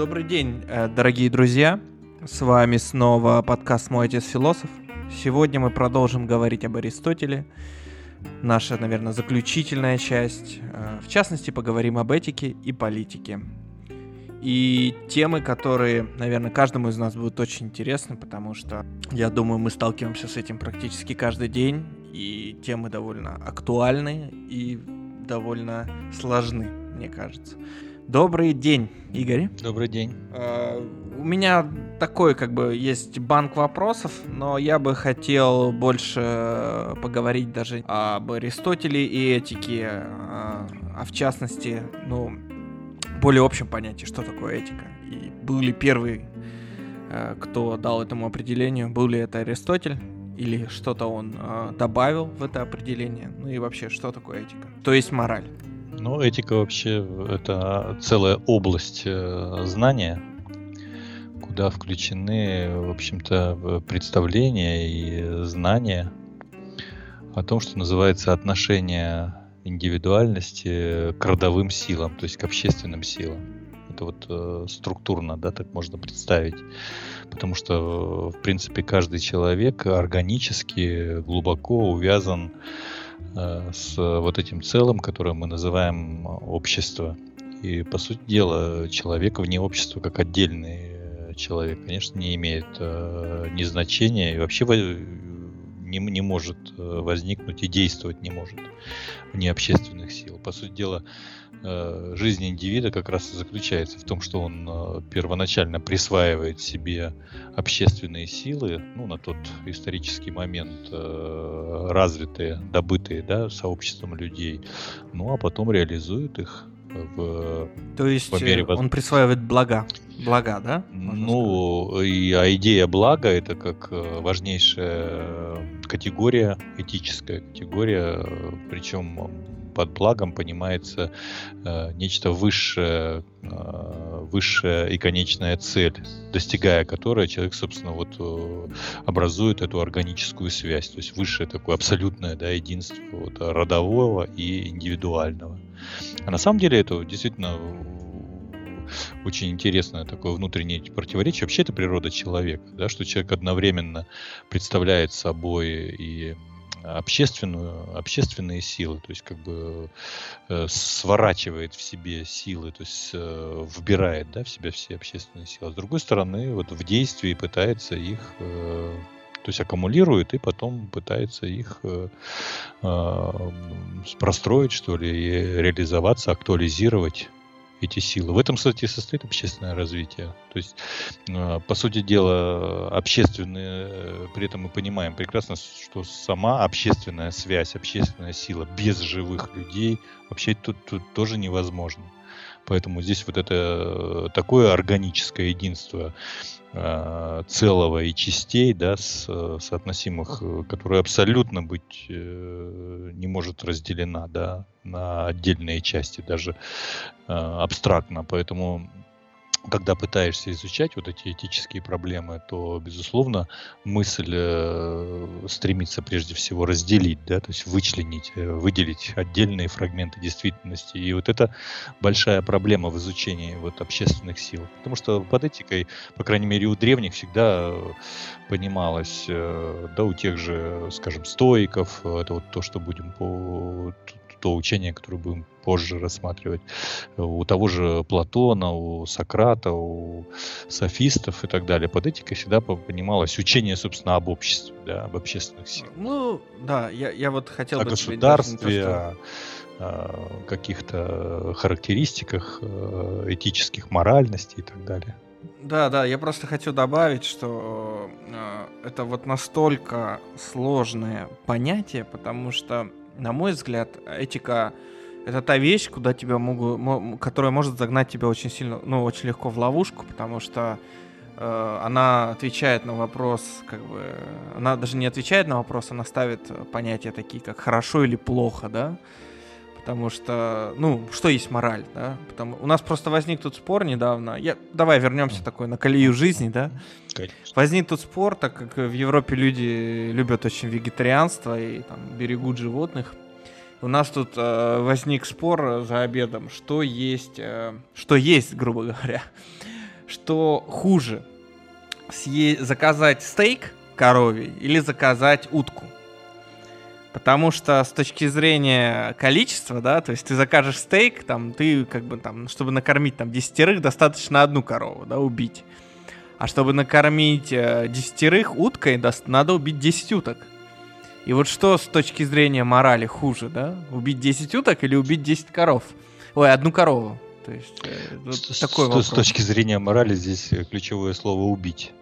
Добрый день, э, дорогие друзья. С вами снова подкаст «Мой отец философ». Сегодня мы продолжим говорить об Аристотеле. Наша, наверное, заключительная часть. Э, в частности, поговорим об этике и политике. И темы, которые, наверное, каждому из нас будут очень интересны, потому что, я думаю, мы сталкиваемся с этим практически каждый день, и темы довольно актуальны и довольно сложны, мне кажется. Добрый день, Игорь. Добрый день. Uh, у меня такой, как бы, есть банк вопросов, но я бы хотел больше поговорить даже об Аристотеле и этике, а, а в частности, ну, более общем понятии, что такое этика. И был ли первый, э, кто дал этому определению, был ли это Аристотель, или что-то он э, добавил в это определение, ну и вообще, что такое этика? То есть мораль. Ну, этика вообще это целая область э, знания, куда включены, в общем-то, представления и знания о том, что называется отношение индивидуальности к родовым силам, то есть к общественным силам. Это вот э, структурно, да, так можно представить. Потому что, в принципе, каждый человек органически глубоко увязан э, с вот этим целым, которое мы называем общество. И, по сути дела, человек вне общества как отдельный человек, конечно, не имеет э, ни значения и вообще не, не может э, возникнуть и действовать не может вне общественных сил. По сути дела, э, жизнь индивида как раз и заключается в том, что он э, первоначально присваивает себе общественные силы, ну, на тот исторический момент развитые, добытые, да, сообществом людей, ну, а потом реализует их в То есть по мере он присваивает блага, блага, да? Ну, и, а идея блага это как важнейшая категория, этическая категория, причем под благом понимается э, нечто высшее, э, высшая и конечная цель, достигая которой человек, собственно, вот э, образует эту органическую связь, то есть высшее такое абсолютное да, единство вот, родового и индивидуального. А на самом деле это действительно очень интересное такое внутреннее противоречие. Вообще это природа человека, да, что человек одновременно представляет собой и общественную, общественные силы, то есть как бы э, сворачивает в себе силы, то есть э, вбирает да, в себя все общественные силы. А с другой стороны, вот в действии пытается их э, то есть аккумулирует и потом пытается их э, э, простроить, что ли, и реализоваться, актуализировать эти силы. В этом, кстати, состоит общественное развитие. То есть, э, по сути дела, общественные, э, при этом мы понимаем прекрасно, что сама общественная связь, общественная сила без живых людей вообще тут, тут тоже невозможно. Поэтому здесь вот это э, такое органическое единство целого и частей, да, с, соотносимых, которое абсолютно быть э, не может разделена, да, на отдельные части, даже э, абстрактно. Поэтому когда пытаешься изучать вот эти этические проблемы, то, безусловно, мысль э, стремится прежде всего разделить, да, то есть вычленить, э, выделить отдельные фрагменты действительности. И вот это большая проблема в изучении вот общественных сил. Потому что под этикой, по крайней мере, у древних всегда понималось, э, да, у тех же, скажем, стоиков, это вот то, что будем по то учение, которое будем позже рассматривать. У того же Платона, у Сократа, у софистов и так далее. Под этикой всегда понималось учение, собственно, об обществе, да, об общественных силах. Ну, да, я, я вот хотел о бы... государстве, о, о каких-то характеристиках э, этических моральностей и так далее. Да, да, я просто хочу добавить, что э, это вот настолько сложное понятие, потому что на мой взгляд, этика это та вещь, куда тебя могут, которая может загнать тебя очень сильно, ну, очень легко в ловушку, потому что э, она отвечает на вопрос, как бы, она даже не отвечает на вопрос, она ставит понятия такие, как хорошо или плохо, да, потому что, ну, что есть мораль, да, потому у нас просто возник тут спор недавно, я, давай вернемся такой на колею жизни, да, Конечно. возник тут спор, так как в Европе люди любят очень вегетарианство и там берегут животных, у нас тут э, возник спор за обедом, что есть, э, что есть, грубо говоря. что хуже, съе- заказать стейк коровий или заказать утку. Потому что с точки зрения количества, да, то есть ты закажешь стейк, там, ты как бы там, чтобы накормить там десятерых, достаточно одну корову, да, убить. А чтобы накормить э, десятерых уткой, даст- надо убить 10 уток. И вот что с точки зрения морали хуже, да? Убить 10 уток или убить 10 коров? Ой, одну корову. То есть э, вот С, такой с- вопрос. с точки зрения морали здесь э, ключевое слово убить.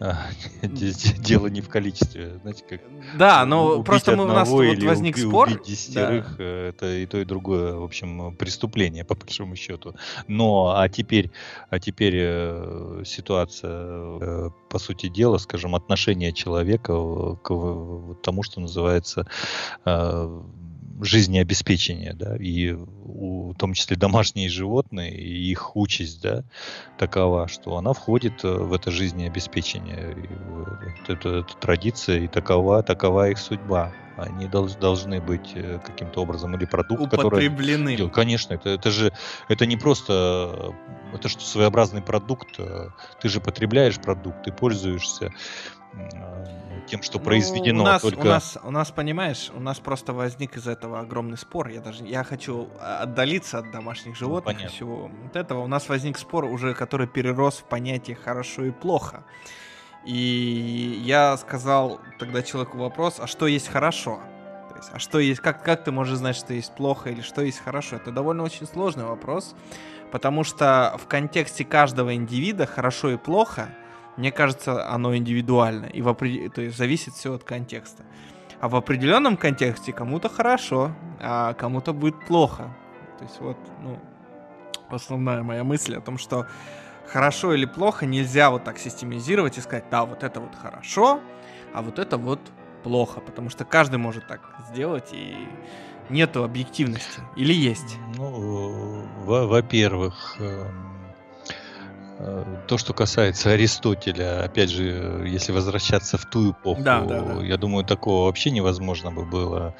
Дело не в количестве, знаете, как Да, но просто мы, у нас вот возник уби- спор. убить десятерых, э, это и то, и другое, в общем, преступление, по большому счету. Но, а теперь, а теперь э, ситуация, э, по сути дела, скажем, отношение человека к тому, что называется э, жизнеобеспечение, да, и у, в том числе домашние животные, и их участь, да, такова, что она входит э, в это жизнеобеспечение. И, э, это, это традиция, и такова, такова их судьба. Они долж- должны быть э, каким-то образом или продукт, который... употреблены. Дело, Конечно, это, это же это не просто э, это что своеобразный продукт. Ты же потребляешь продукт, ты пользуешься тем, что Ну, произведено у нас, только. у нас, у нас, понимаешь, у нас просто возник из этого огромный спор. Я даже, я хочу а, отдалиться от домашних животных и понятно. всего вот этого. У нас возник спор уже, который перерос в понятие хорошо и плохо. И я сказал тогда человеку вопрос, а что есть хорошо? То есть, а что есть, как, как ты можешь знать, что есть плохо или что есть хорошо? Это довольно очень сложный вопрос, потому что в контексте каждого индивида хорошо и плохо, мне кажется, оно индивидуально, и в опре- то есть зависит все от контекста. А в определенном контексте кому-то хорошо, а кому-то будет плохо. То есть вот, ну, основная моя мысль о том, что хорошо или плохо нельзя вот так системизировать и сказать, да, вот это вот хорошо, а вот это вот плохо, потому что каждый может так сделать, и нету объективности. Или есть? Ну, во- во-первых, эм, э, то, что касается Аристотеля, опять же, э, если возвращаться в ту эпоху, Да, да, да. я думаю, такого вообще невозможно бы было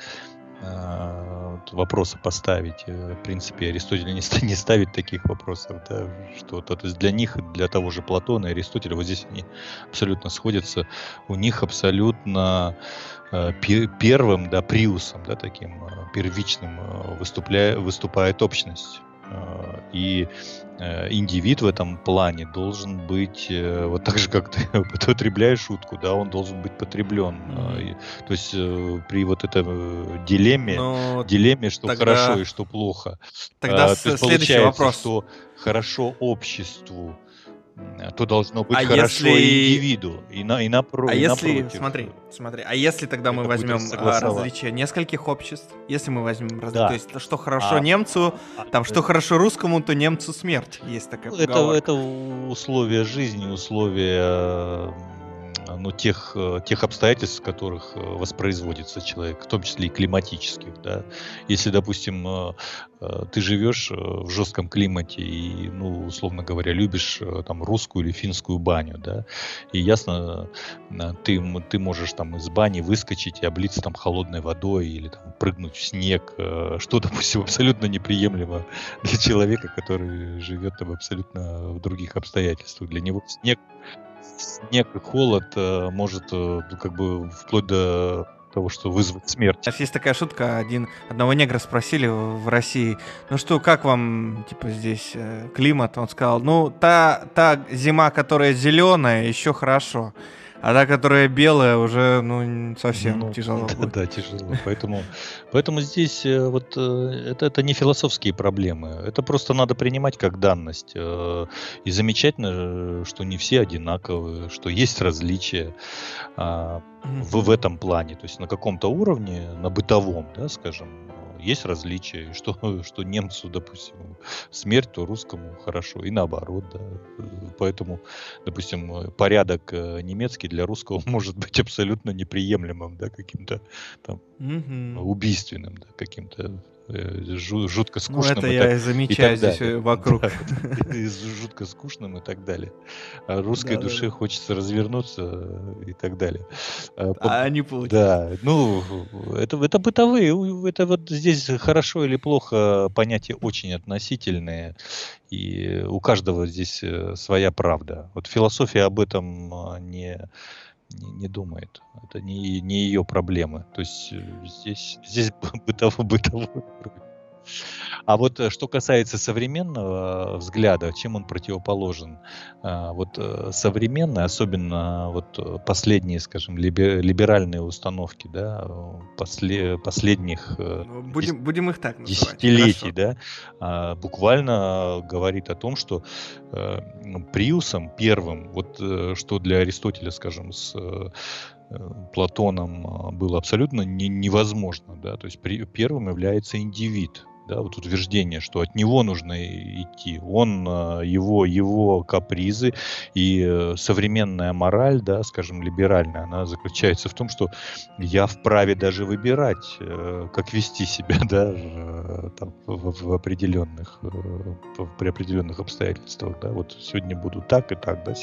э, вот вопроса поставить. Э, В принципе, Аристотель не, не ставит таких вопросов, да, что то, есть для них, для того же Платона и Аристотеля, вот здесь они абсолютно сходятся, у них абсолютно э, пе- первым, да, приусом, да, таким э, первичным э, выступля- выступает общность. Э, И э, индивид в этом плане должен быть, э, вот так же, как ты потребляешь утку, да, он должен быть потреблен. И- То есть э, при вот этом э, дилемме, Ну, дилемме, что тогда- хорошо и что плохо, тогда а, с- следующий вопрос. что хорошо обществу, то должно быть А хорошо если- индивиду. И, на, и, напро- А и если, напротив. смотри, смотри, а если тогда мы Это будет возьмем а, различие нескольких обществ, если мы возьмем различие, Да. то есть что хорошо А- немцу, А, там что э, хорошо русскому, то немцу смерть, есть такая Это, поговорка. это условия жизни, условия ну, тех, э, тех обстоятельств, в которых э, воспроизводится человек, в том числе и климатических. Да. Если, допустим, э, ты живешь в жестком климате и, ну, условно говоря, любишь там русскую или финскую баню, да, и ясно, ты, ты можешь там из бани выскочить и облиться там холодной водой или там прыгнуть в снег, что, допустим, абсолютно неприемлемо для человека, который живет там абсолютно в других обстоятельствах. Для него снег, снег и холод э, может э, ну, как бы вплоть до того, что вызвать смерть. Сейчас есть такая шутка, один, одного негра спросили в России, ну что, как вам, типа, здесь э, климат? Он сказал, ну, та, та зима, которая зеленая, еще хорошо, а та, которая белая, уже, ну, совсем Ну, тяжело Да, будет. да, тяжело. Поэтому, поэтому здесь э, вот э, это, это не философские проблемы. Это просто надо принимать как данность. э, И замечательно, что не все одинаковые, что есть различия. А, в, в этом плане, то есть на каком-то уровне, на бытовом, да, скажем, есть различия, и что, что немцу, допустим, смерть, то русскому хорошо, и наоборот, да. Э, Поэтому, допустим, порядок э, немецкий для русского может быть абсолютно неприемлемым, да, каким-то там Мгм. убийственным, да, каким-то жутко скучным. Ну, это я и замечаю и здесь далее. вокруг. Да, жутко скучным и так далее. А русской да, душе да. хочется развернуться и так далее. А, а не получается. Да, ну, это, это бытовые, это вот здесь хорошо или плохо понятия очень относительные, и у каждого здесь э, своя правда. Вот философия об этом а, не не, не думает. Это не, не ее проблемы. То есть э, здесь, здесь бытовой, бытовой а вот э, что касается современного взгляда, чем он противоположен? А, вот э, современные, особенно вот последние, скажем, либеральные установки, да, после, последних ну, будем, дес, будем их так называть. десятилетий, да, а, буквально говорит о том, что Приусом первым, вот что для Аристотеля, скажем, с Платоном было абсолютно не, невозможно, да, то есть при, первым является индивид, да, вот утверждение, что от него нужно идти. Он, а, его, его капризы и э, современная мораль, да, скажем, либеральная, она заключается в том, что я вправе даже выбирать, э, как вести себя, да, там, в, в определенных, э, при определенных обстоятельствах, да, вот сегодня буду так и так, да,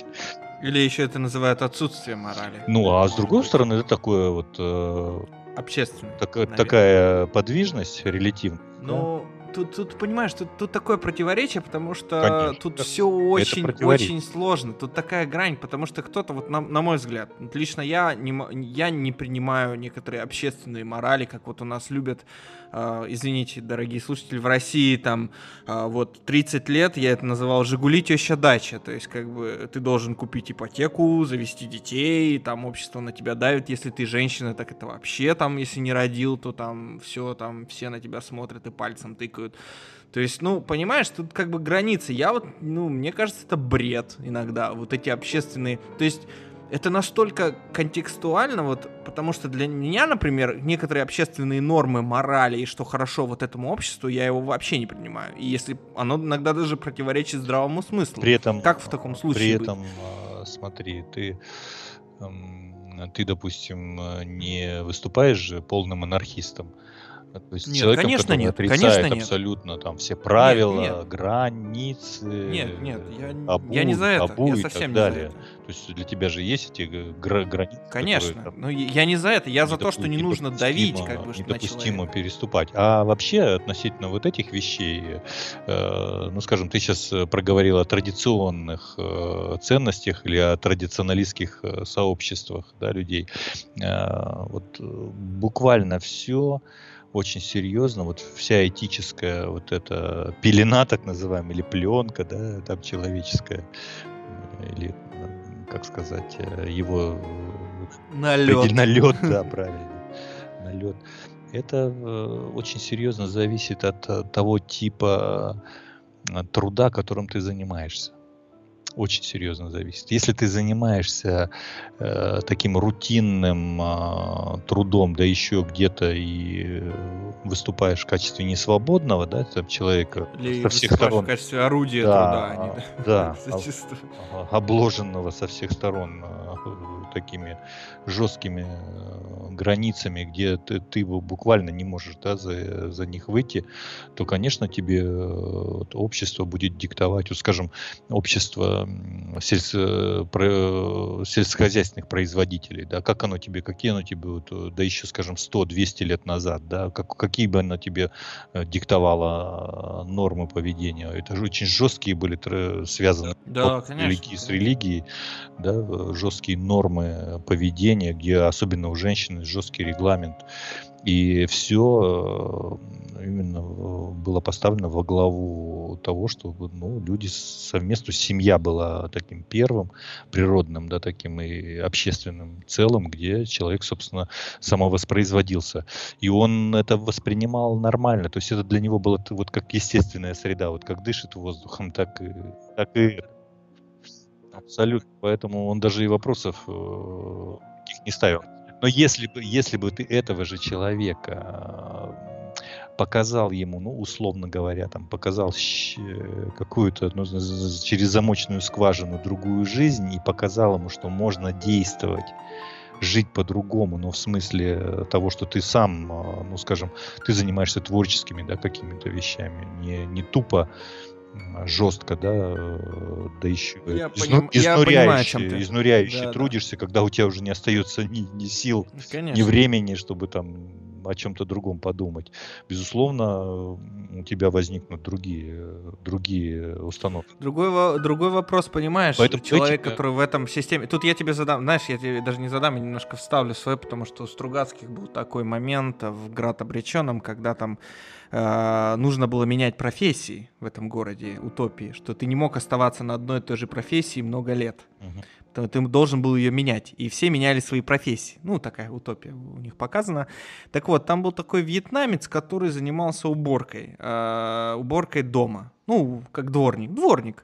или еще это называют отсутствие морали. Ну, а с другой стороны, это такое вот... Э, Общественное. Так, такая подвижность релятивная. Ну, тут, тут, понимаешь, тут, тут такое противоречие, потому что Конечно. тут все очень, очень сложно. Тут такая грань, потому что кто-то, вот на, на мой взгляд, лично я не, я не принимаю некоторые общественные морали, как вот у нас любят а, извините, дорогие слушатели, в России там а, вот 30 лет я это называл «Жигули теща дача», то есть как бы ты должен купить ипотеку, завести детей, там общество на тебя давит, если ты женщина, так это вообще там, если не родил, то там все, там все на тебя смотрят и пальцем тыкают. То есть, ну, понимаешь, тут как бы границы. Я вот, ну, мне кажется, это бред иногда, вот эти общественные... То есть это настолько контекстуально, вот, потому что для меня, например, некоторые общественные нормы, морали и что хорошо вот этому обществу, я его вообще не принимаю. И если оно иногда даже противоречит здравому смыслу. При этом, как в таком случае? При этом, быть? А, смотри, ты, ты, допустим, не выступаешь же полным анархистом. То есть нет, человеком, конечно нет, отрицает конечно нет. абсолютно там все правила, нет, нет. границы, нет, нет, я, табу, я не за это, табу я совсем и так далее. Не за это. То есть для тебя же есть эти гра- границы. Конечно, которые, там, но я не за это, я за то, что не нужно давить, как бы, недопустимо переступать. А вообще относительно вот этих вещей, э, ну, скажем, ты сейчас проговорил о традиционных э, ценностях или о традиционалистских э, сообществах, да, людей. Э, вот буквально все очень серьезно. Вот вся этическая вот эта пелена, так называемая, или пленка, да, там человеческая, или, как сказать, э, его... Налет. Налет, да, правильно. Налет. Это э, очень серьезно зависит от э, того типа труда, которым ты занимаешься очень серьезно зависит. Если ты занимаешься э, таким рутинным э, трудом, да еще где-то и выступаешь в качестве несвободного, да, там человека Или со всех сторон. в качестве орудия да, труда, а не, да, да обложенного со всех сторон э, такими жесткими э, границами, где ты, ты буквально не можешь да, за, за них выйти, то, конечно, тебе э, общество будет диктовать, вот, скажем, общество сельс, про, сельскохозяйственных производителей, да, как оно тебе, какие оно тебе, вот, да еще, скажем, 100-200 лет назад, да, как, какие бы оно тебе э, диктовало нормы поведения. Это же очень жесткие были связаны да, конечно, религии, с религией, да, жесткие нормы поведения, где особенно у женщин жесткий регламент. И все э, именно э, было поставлено во главу того, чтобы ну, люди совместно, семья была таким первым, природным, да, таким и общественным целым, где человек, собственно, самовоспроизводился. И он это воспринимал нормально. То есть это для него было вот как естественная среда, вот как дышит воздухом, так и, так и Абсолютно. Поэтому он даже и вопросов э, не ставил. Но если бы, если бы ты этого же человека показал ему, ну, условно говоря, там, показал какую-то, ну, через замочную скважину другую жизнь и показал ему, что можно действовать жить по-другому, но в смысле того, что ты сам, а, ну, скажем, ты занимаешься творческими, да, какими-то вещами, не, не тупо жестко, да, э, да еще я изну, поним, изнуряюще, я изнуряюще да, трудишься, да. когда у тебя уже не остается ни, ни сил, Конечно. ни времени, чтобы там о чем-то другом подумать. Безусловно, у тебя возникнут другие, другие установки. Другой, другой вопрос, понимаешь, Поэтому человек, этика... который в этом системе... Тут я тебе задам, знаешь, я тебе даже не задам, я немножко вставлю свое, потому что у Стругацких был такой момент в «Град обреченном», когда там э, нужно было менять профессии в этом городе, утопии, что ты не мог оставаться на одной и той же профессии много лет. Угу то ты должен был ее менять. И все меняли свои профессии. Ну, такая утопия у них показана. Так вот, там был такой вьетнамец, который занимался уборкой. Э, уборкой дома. Ну, как дворник. Дворник.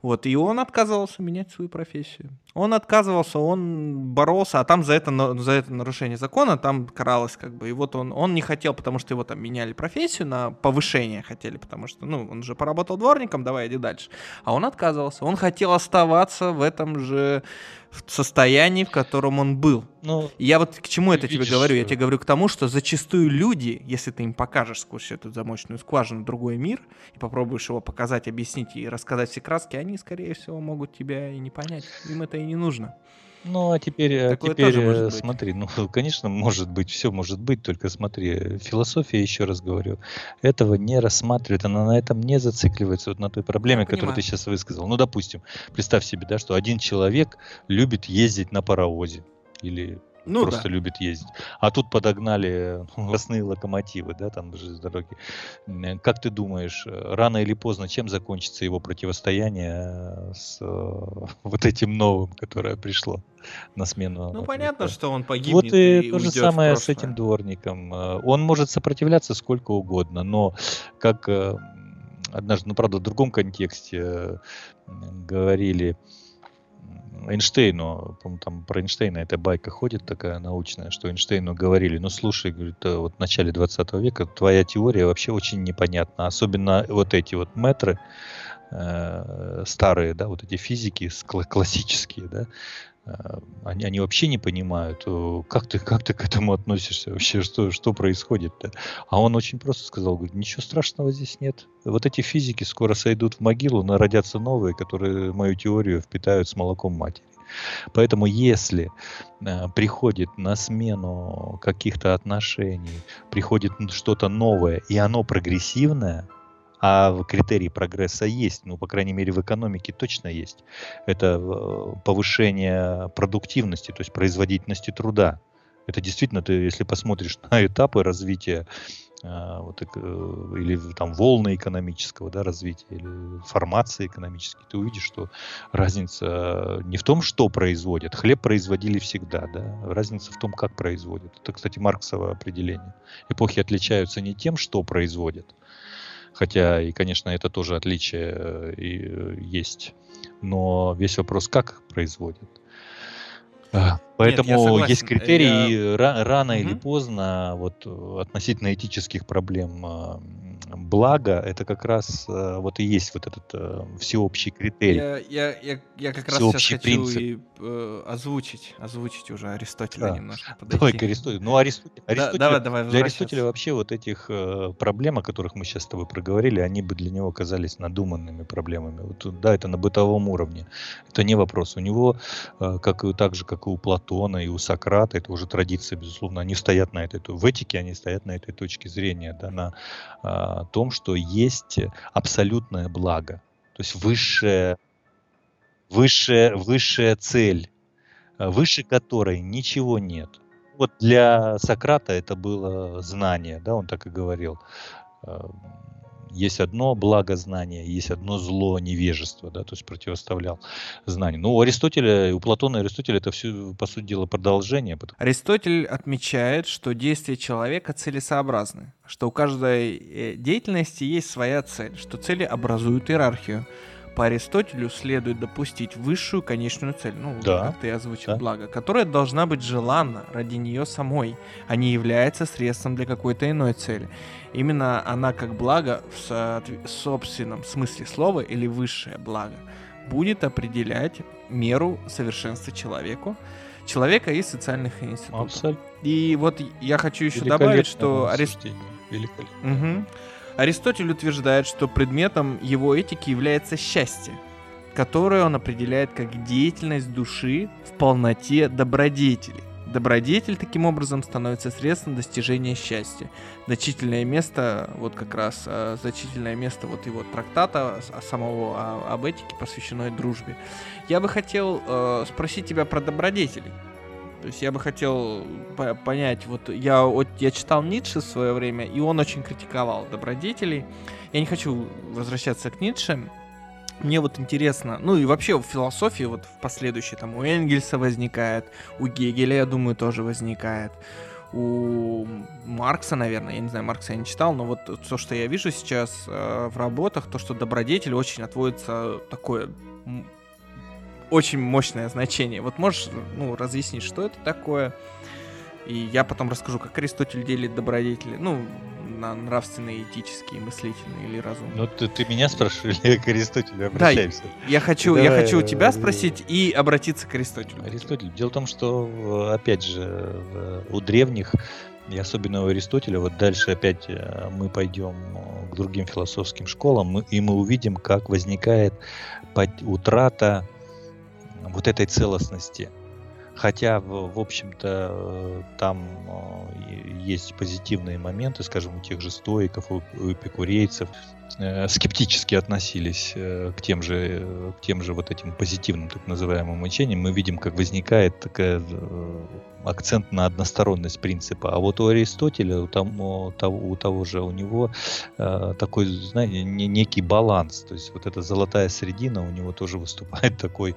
Вот, и он отказывался менять свою профессию. Он отказывался, он боролся, а там за это, за это нарушение закона там каралось как бы. И вот он, он не хотел, потому что его там меняли профессию на повышение хотели, потому что, ну, он уже поработал дворником, давай иди дальше. А он отказывался. Он хотел оставаться в этом же состоянии, в котором он был. Ну, я вот к чему это видишь, тебе говорю? Я тебе говорю к тому, что зачастую люди, если ты им покажешь сквозь эту замочную скважину другой мир и попробуешь его показать, объяснить и рассказать все краски, они, скорее всего, могут тебя и не понять. Им это и не нужно. Ну, а теперь, а теперь э, смотри, ну, конечно, может быть, все может быть, только смотри, философия, еще раз говорю, этого не рассматривает, она на этом не зацикливается, вот на той проблеме, которую ты сейчас высказал. Ну, допустим, представь себе, да, что один человек любит ездить на паровозе или ну, просто да. любит ездить. А тут подогнали новостные локомотивы, да, там же с дороги. Как ты думаешь, рано или поздно чем закончится его противостояние с э, вот этим новым, которое пришло на смену? Ну, понятно, что он погибнет Вот и, и то же самое с этим дворником. Э, он может сопротивляться сколько угодно, но как э, однажды, ну, правда, в другом контексте говорили, Эйнштейну, там про Эйнштейна эта байка ходит такая научная, что Эйнштейну говорили, ну слушай, говорит, э, вот в начале 20 века твоя теория вообще очень непонятна, особенно вот эти вот метры, э, старые, да, вот эти физики классические, да, они, они вообще не понимают, как ты, как ты к этому относишься вообще, что, что происходит-то. А он очень просто сказал, говорит, ничего страшного здесь нет. Вот эти физики скоро сойдут в могилу, но родятся новые, которые мою теорию впитают с молоком матери. Поэтому если э, приходит на смену каких-то отношений, приходит что-то новое, и оно прогрессивное, а критерий прогресса есть, ну, по крайней мере, в экономике точно есть. Это э, повышение продуктивности, то есть производительности труда. Это действительно, ты, если посмотришь на этапы развития а, вот, э, или там волны экономического да, развития, или формации экономической, ты увидишь, что разница не в том, что производят. Хлеб производили всегда, да. Разница в том, как производят. Это, кстати, марксовое определение. Эпохи отличаются не тем, что производят, хотя и, конечно, это тоже отличие э, и э, есть, но весь вопрос, как производят. Поэтому Нет, есть критерии, я... рано угу. или поздно, вот относительно этических проблем а, благо, это как раз э, вот и есть вот этот э, всеобщий критерий. Я, я, я, я как раз сейчас хочу принцип. и э, озвучить, озвучить уже Аристотеля да. немножко. Подойти. Давай к Аристотелю. Ну, Аристотель, Аристотель, да, давай, давай, для Аристотеля вообще вот этих э, проблем, о которых мы сейчас с тобой проговорили, они бы для него казались надуманными проблемами. Вот, да, это на бытовом уровне. Это не вопрос. У него, как и так же, как и у Платона, и у Сократа, это уже традиция, безусловно, они стоят на этой, в этике они стоят на этой точке зрения, да, на э, том, что есть абсолютное благо, то есть высшая, высшая, высшая цель, э, выше которой ничего нет. Вот для Сократа это было знание, да, он так и говорил. Есть одно благо знания, есть одно зло невежество, да, то есть противоставлял знанию. Ну, у Аристотеля, у Платона и Аристотеля это все, по сути дела, продолжение. Аристотель отмечает, что действия человека целесообразны, что у каждой э, деятельности есть своя цель, что цели образуют иерархию. По Аристотелю следует допустить высшую конечную цель, ну, да. как ты озвучил, да. благо, которая должна быть желанна ради нее самой, а не является средством для какой-то иной цели. Именно она как благо в со- собственном смысле слова или высшее благо будет определять меру совершенства человеку, человека и социальных институтов. Абсолютно. И вот я хочу еще добавить, что Арист... Угу. Аристотель утверждает, что предметом его этики является счастье, которое он определяет как деятельность души в полноте добродетели. Добродетель таким образом становится средством достижения счастья. Значительное место, вот как раз э, значительное место вот его трактата самого а, об этике, посвященной дружбе. Я бы хотел э, спросить тебя про добродетели. То есть я бы хотел понять, вот я, вот я читал Ницше в свое время, и он очень критиковал добродетелей. Я не хочу возвращаться к Ницше, мне вот интересно, ну и вообще в философии вот в последующей там у Энгельса возникает, у Гегеля, я думаю, тоже возникает, у Маркса, наверное, я не знаю, Маркса я не читал, но вот то, что я вижу сейчас э, в работах, то, что добродетель очень отводится такое очень мощное значение. Вот можешь, ну, разъяснить, что это такое? И я потом расскажу, как Аристотель делит добродетели. Ну, на нравственные, этические, мыслительные или разумные. Ну, ты, ты меня спрашиваешь или к Аристотелю обращаемся? Да, я хочу, Давай, я хочу у тебя спросить и обратиться к Аристотелю. Аристотель. Дело в том, что, опять же, у древних, и особенно у Аристотеля, вот дальше опять э, мы пойдем к другим философским школам, и мы увидим, как возникает утрата вот этой целостности – Хотя, в, общем-то, э, там э, есть позитивные моменты, скажем, у тех же стоиков, у, у эпикурейцев, э, скептически относились к тем же, к тем же вот этим позитивным так называемым учениям, мы видим, как возникает такая акцент на односторонность принципа. А вот у Аристотеля, у того, у того, же, у него э, такой, знаете, не, некий баланс. То есть вот эта золотая средина у него тоже выступает такой,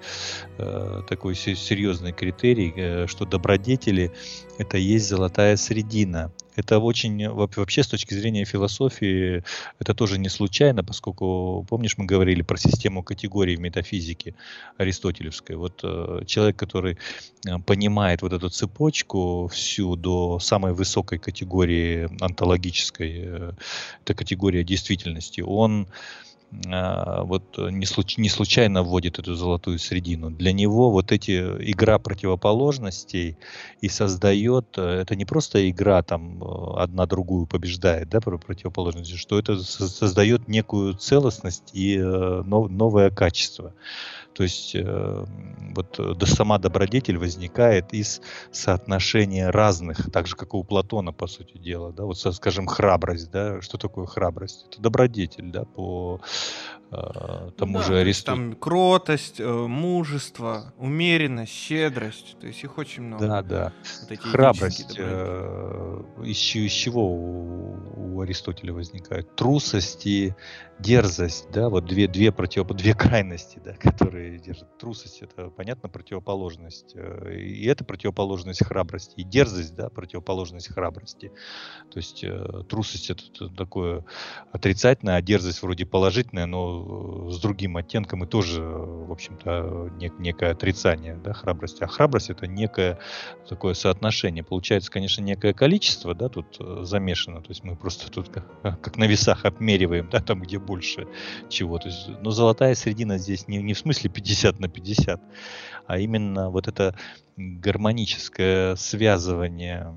э, такой серьезный критерий, э, что добродетели это есть золотая средина. Это очень, вообще с точки зрения философии, это тоже не случайно, поскольку, помнишь, мы говорили про систему категорий в метафизике аристотелевской. Вот э, человек, который э, понимает вот эту цепочку всю до самой высокой категории онтологической, э, это категория действительности, он а, вот не, случ, не случайно вводит эту золотую средину. Для него вот эти игра противоположностей и создает, э, это не просто игра там э, одна другую побеждает, да, про противоположности, что это создает некую целостность и э, новое качество. То есть э, вот э, сама добродетель возникает из соотношения разных, так же как и у Платона, по сути дела, да, вот скажем храбрость, да, что такое храбрость? Это добродетель, да, по тому да, же Аристотелю. Там кротость, э, мужество, умеренность, щедрость, то есть их очень много. Да, да. Вот храбрость э, из, из чего у, у Аристотеля возникает? Трусость и дерзость, да, вот две, две, против, две крайности, да, которые держат. Трусость — это, понятно, противоположность. Э, и это противоположность храбрости. И дерзость, да, противоположность храбрости. То есть э, трусость — это такое отрицательное, а дерзость вроде положительная, но с другим оттенком и тоже, в общем-то, нек, некое отрицание, да, храбрости. А храбрость — это некое такое соотношение. Получается, конечно, некое количество, да, тут э, замешано. То есть мы просто тут как, как на весах обмериваем, да, там, где больше чего. То есть, но золотая середина здесь не, не в смысле 50 на 50, а именно вот это гармоническое связывание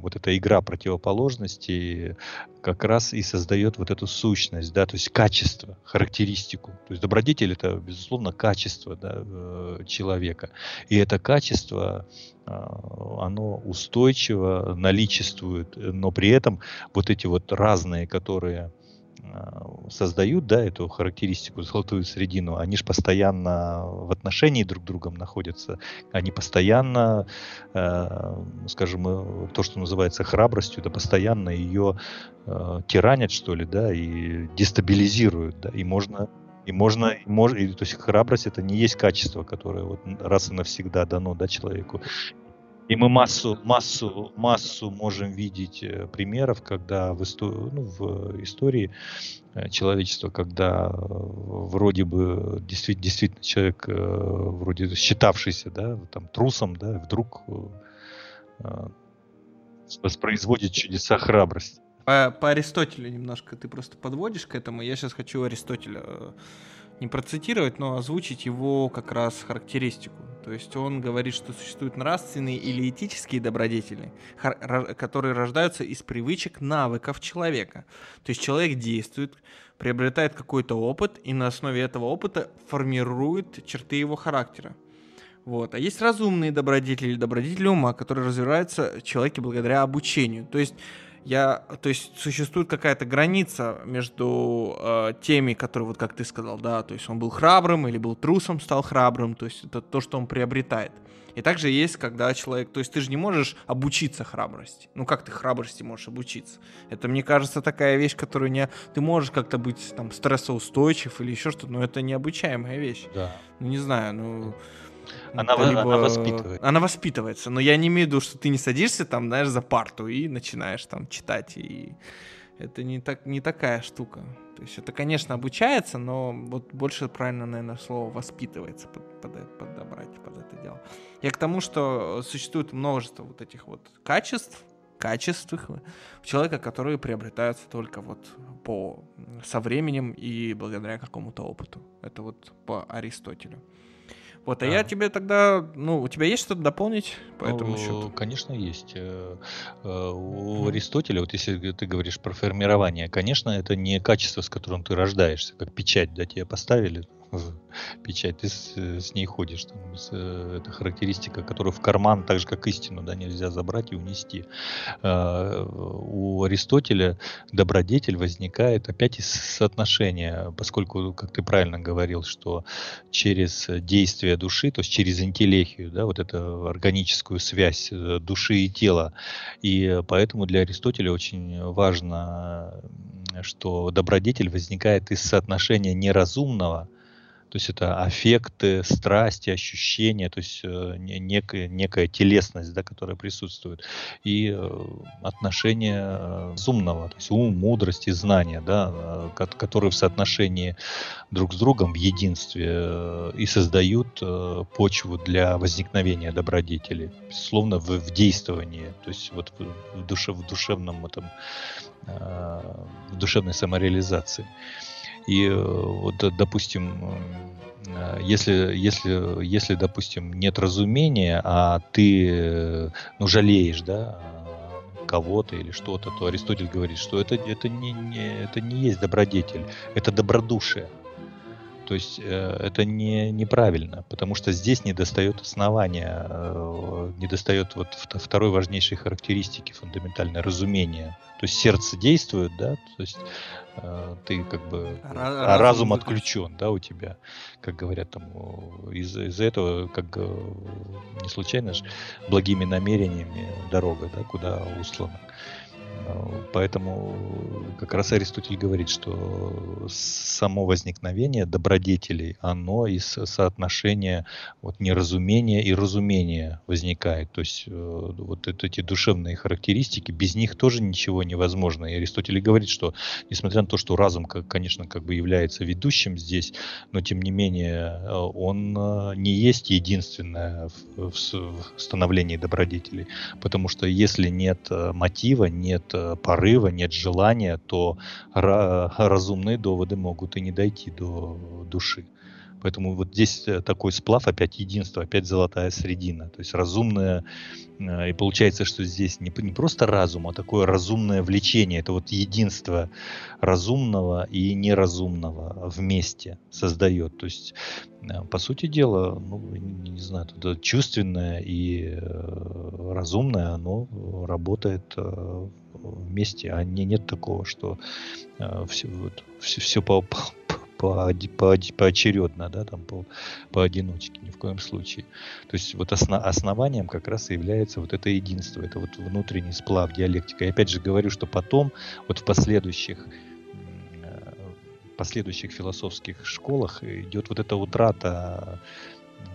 вот эта игра противоположностей как раз и создает вот эту сущность, да, то есть качество, характеристику. То есть добродетель это, безусловно, качество да, э, человека. И это качество, а, оно устойчиво наличествует, но при этом вот эти вот разные, которые создают, да, эту характеристику, золотую средину, они же постоянно в отношении друг с другом находятся, они постоянно, э, скажем, э, то, что называется храбростью, да, постоянно ее э, тиранят, что ли, да, и дестабилизируют, да, и можно и можно, и мож, и, то есть храбрость это не есть качество, которое вот раз и навсегда дано да, человеку. И мы массу, массу, массу можем видеть э, примеров, когда в, истории, ну, в истории э, человечества, когда э, вроде бы действительно, действительно человек, вроде считавшийся да, там, трусом, да, вдруг воспроизводит чудеса храбрости. По, по Аристотелю немножко ты просто подводишь к этому. Я сейчас хочу Аристотеля не процитировать, но озвучить его как раз характеристику. То есть он говорит, что существуют нравственные или этические добродетели, которые рождаются из привычек, навыков человека. То есть человек действует, приобретает какой-то опыт, и на основе этого опыта формирует черты его характера. Вот. А есть разумные добродетели, добродетели ума, которые развиваются в человеке благодаря обучению. То есть я, то есть существует какая-то граница между э, теми, которые, вот как ты сказал, да, то есть он был храбрым или был трусом, стал храбрым, то есть это то, что он приобретает. И также есть, когда человек, то есть ты же не можешь обучиться храбрости. Ну как ты храбрости можешь обучиться? Это, мне кажется, такая вещь, которую не... Ты можешь как-то быть там стрессоустойчив или еще что-то, но это необучаемая вещь. Да. Ну не знаю, ну... Она, либо... она воспитывается. Она воспитывается, но я не имею в виду, что ты не садишься там, знаешь, за парту и начинаешь там читать, и это не, так, не такая штука. То есть это, конечно, обучается, но вот больше правильно, наверное, слово воспитывается под, под, подобрать под это дело. Я к тому, что существует множество вот этих вот качеств, качеств у человека, которые приобретаются только вот по со временем и благодаря какому-то опыту. Это вот по Аристотелю. Вот, а, а я тебе тогда, ну, у тебя есть что-то дополнить по этому ну, счету? Конечно, есть. Э, э, у Аристотеля, вот если ты говоришь про формирование, конечно, это не качество, с которым ты рождаешься, как печать, да, тебе поставили, печать, ты с, э, с ней ходишь. Там, с, э, это характеристика, которую в карман, так же как истину, да, нельзя забрать и унести. А, у Аристотеля добродетель возникает опять из соотношения, поскольку, как ты правильно говорил, что через действие души, то есть через интеллехию, да, вот эту органическую связь э, души и тела, и поэтому для Аристотеля очень важно что добродетель возникает из соотношения неразумного то есть это аффекты, страсти, ощущения, то есть э, некая, некая телесность, да, которая присутствует, и э, отношение э, разумного, то есть ум, мудрость и знания, да, которые в соотношении друг с другом в единстве и создают почву для возникновения добродетели, безусловно, в, в действовании, то есть вот в, душе, в душевном этом, в душевной самореализации. И э, вот, допустим, э, если, если, если, допустим, нет разумения, а ты, э, ну, жалеешь, да, кого-то или что-то, то Аристотель говорит, что это, это, не, не, это не есть добродетель, это добродушие. То есть это не, неправильно, потому что здесь не достает основания, э, не достает вот второй важнейшей характеристики фундаментальное разумение. То есть сердце действует, да, то есть ты как бы а разум, разум отключен, да, у тебя, как говорят там, из- из-за этого, как не случайно же, благими намерениями дорога, да, куда услана. Поэтому как раз Аристотель говорит, что само возникновение добродетелей, оно из соотношения вот неразумения и разумения возникает. То есть э, вот эти душевные характеристики, без них тоже ничего невозможно. И Аристотель говорит, что несмотря на то, что разум, конечно, как бы является ведущим здесь, но тем не менее э, он э, не есть единственное в становлении добродетелей. Потому что если нет мотива, нет порыва, нет желания, то разумные доводы могут и не дойти до души. Поэтому вот здесь э, такой сплав, опять единство, опять золотая средина. То есть разумное, э, и получается, что здесь не, не просто разум, а такое разумное влечение. Это вот единство разумного и неразумного вместе создает. То есть, э, по сути дела, ну, не, знаю, чувственное и разумное, оно работает вместе, а не, нет такого, что все, вот, все, все по, по, по, поочередно, да, там по, поодиночке, ни в коем случае. То есть вот осно, основанием как раз и является вот это единство, это вот внутренний сплав, диалектика. И опять же говорю, что потом, вот в последующих э, последующих философских школах идет вот эта утрата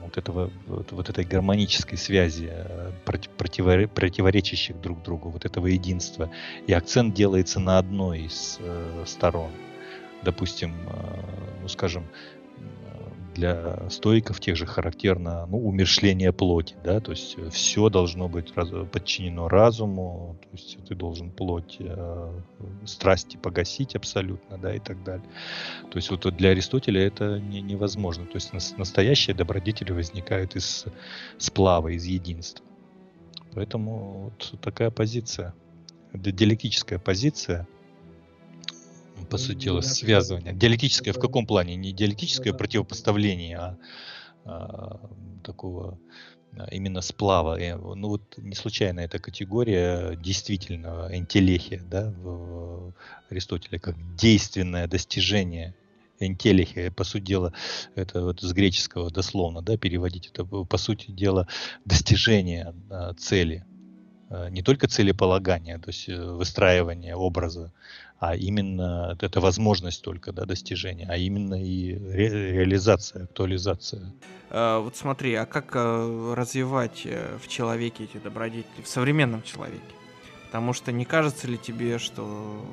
вот этого вот, вот этой гармонической связи э, против, противоречащих друг другу вот этого единства. И акцент делается на одной из э, сторон. Допустим, э, ну, скажем, для стоиков тех же характерно ну, умершление плоти, да, то есть все должно быть раз, подчинено разуму, то есть ты должен плоть э, страсти погасить абсолютно, да, и так далее. То есть вот для Аристотеля это не, невозможно, то есть настоящие добродетели возникают из сплава, из единства. Поэтому вот такая позиция, диалектическая позиция – по сути дела, связывание. Диалектическое в каком плане? Не диалектическое противопоставление, а, а такого а, именно сплава. Ну вот не случайно эта категория действительного интеллехия, да, в Аристотеле, как действенное достижение интеллихия, по сути дела, это вот с греческого дословно, да, переводить, это по сути дела достижение а, цели, не только целеполагания, то есть э, выстраивание образа, а именно это возможность только да, достижения, а именно и ре, реализация, актуализация. А, вот смотри, а как а, развивать э, в человеке эти добродетели, в современном человеке? Потому что не кажется ли тебе, что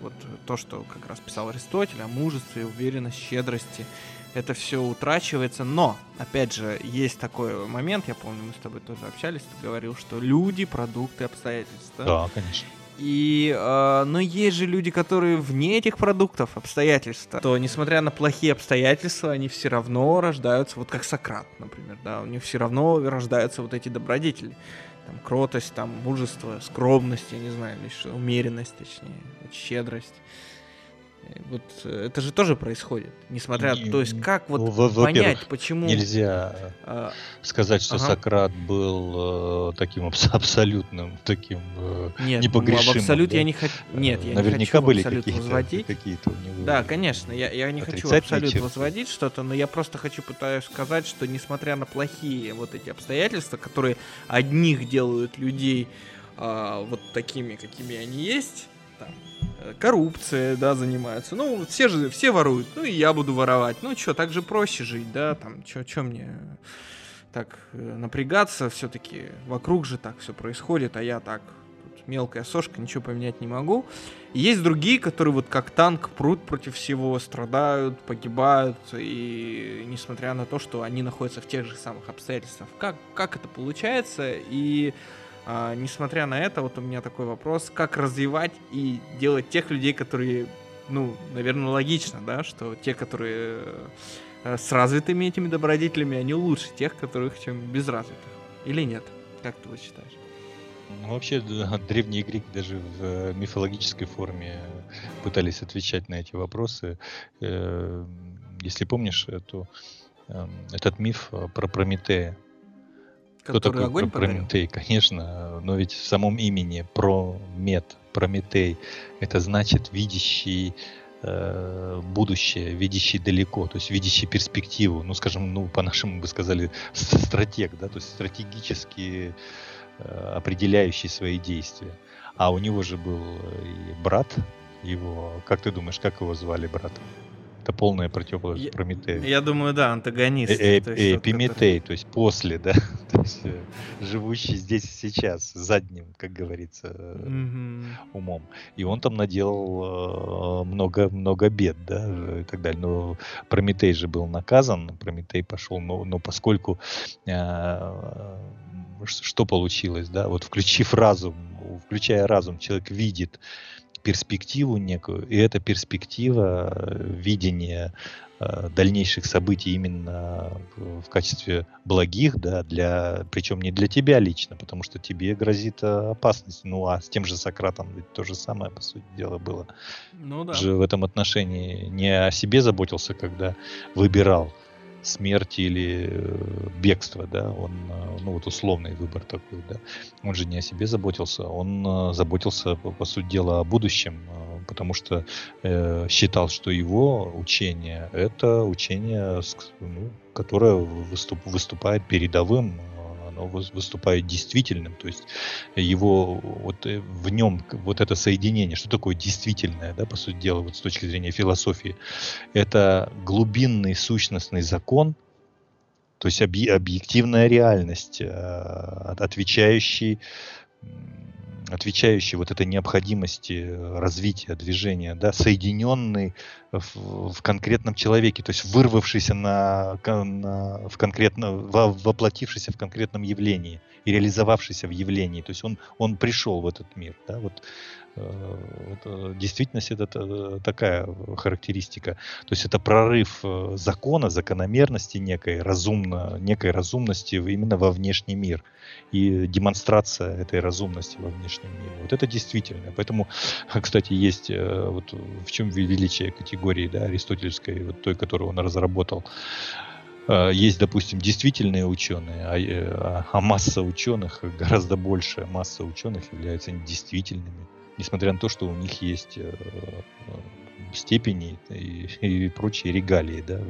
вот то, что как раз писал Аристотель о мужестве, уверенности, щедрости, это все утрачивается, но, опять же, есть такой момент, я помню, мы с тобой тоже общались, ты говорил, что люди, продукты, обстоятельства. Да, конечно. И, э, но есть же люди, которые вне этих продуктов, обстоятельств, то, несмотря на плохие обстоятельства, они все равно рождаются, вот как Сократ, например, да, у них все равно рождаются вот эти добродетели. Там, кротость, там, мужество, скромность, я не знаю, лишь умеренность, точнее, щедрость. Вот э, это же тоже происходит, несмотря, не, то есть как вот в, понять, почему нельзя а, сказать, что ага. Сократ был э, таким абс- абсолютным, таким э, Нет, непогрешимым. Об абсолют да? я не хочу, нет, я Наверняка не хочу были абсолют какие-то, возводить. какие-то у него. Да, конечно, я, я не хочу абсолют черты. возводить что-то, но я просто хочу пытаюсь сказать, что несмотря на плохие вот эти обстоятельства, которые одних делают людей а, вот такими, какими они есть, там, Э, коррупция, да, занимаются. Ну, все же, все воруют, ну и я буду воровать. Ну что, так же проще жить, да, там, что мне так э, напрягаться, все-таки вокруг же так все происходит, а я так, мелкая сошка, ничего поменять не могу. И есть другие, которые вот как танк прут против всего, страдают, погибают, и несмотря на то, что они находятся в тех же самых обстоятельствах. Как, как это получается? И а, несмотря на это, вот у меня такой вопрос, как развивать и делать тех людей, которые, ну, наверное, логично, да, что те, которые э, с развитыми этими добродетелями, они лучше тех, которых, чем без развитых. Или нет? Как ты вот считаешь? Ну, вообще, древние греки даже в э, мифологической форме пытались отвечать на эти вопросы. Э, если помнишь, эту, эм, этот миф про Прометея, кто такой огонь Прометей? Подарил? Конечно, но ведь в самом имени Промет, Прометей, это значит видящий э, будущее, видящий далеко, то есть видящий перспективу, ну, скажем, ну, по-нашему бы сказали, стратег, да, то есть стратегически э, определяющий свои действия. А у него же был и брат его, как ты думаешь, как его звали брата? Это полная противоположность Прометею. Я думаю, да, антагонист. Э, э, Эпиметей, то есть после, да, то есть э, живущий здесь и сейчас, задним, как говорится, умом. И он там наделал много, много бед, да, и так далее. Но Прометей же был наказан, Прометей пошел, но, но поскольку что получилось, да, вот включив разум, включая разум, человек видит, перспективу некую, и эта перспектива э, видения э, дальнейших событий именно в качестве благих, да, для, причем не для тебя лично, потому что тебе грозит э, опасность. Ну, а с тем же Сократом ведь то же самое, по сути дела, было. Ну да. Же в этом отношении не о себе заботился, когда выбирал, смерти или э, бегства, да, он, э, ну вот условный выбор такой, да, он же не о себе заботился, он э, заботился, по, по сути дела, о будущем, потому что э, считал, что его учение это учение, ну, которое выступ, выступает передовым оно выступает действительным, то есть его вот э, в нем вот это соединение, что такое действительное, да, по сути дела, вот с точки зрения философии, это глубинный сущностный закон, то есть объективная реальность, э, отвечающий отвечающий вот этой необходимости развития движения, да, соединенный в, в конкретном человеке, то есть вырвавшийся на, на, в конкретно, воплотившийся в конкретном явлении и реализовавшийся в явлении. То есть он, он пришел в этот мир. Да, вот Э, действительность это такая характеристика. То есть это прорыв э, закона, закономерности некой, разумно, некой разумности именно во внешний мир. И демонстрация этой разумности во внешнем мире. Вот это действительно. Поэтому, кстати, есть э, вот в чем величие категории да, аристотельской, вот той, которую он разработал есть, допустим, действительные ученые, а, а масса ученых, гораздо большая масса ученых являются недействительными несмотря на то, что у них есть э, э, степени и, и прочие регалии, да,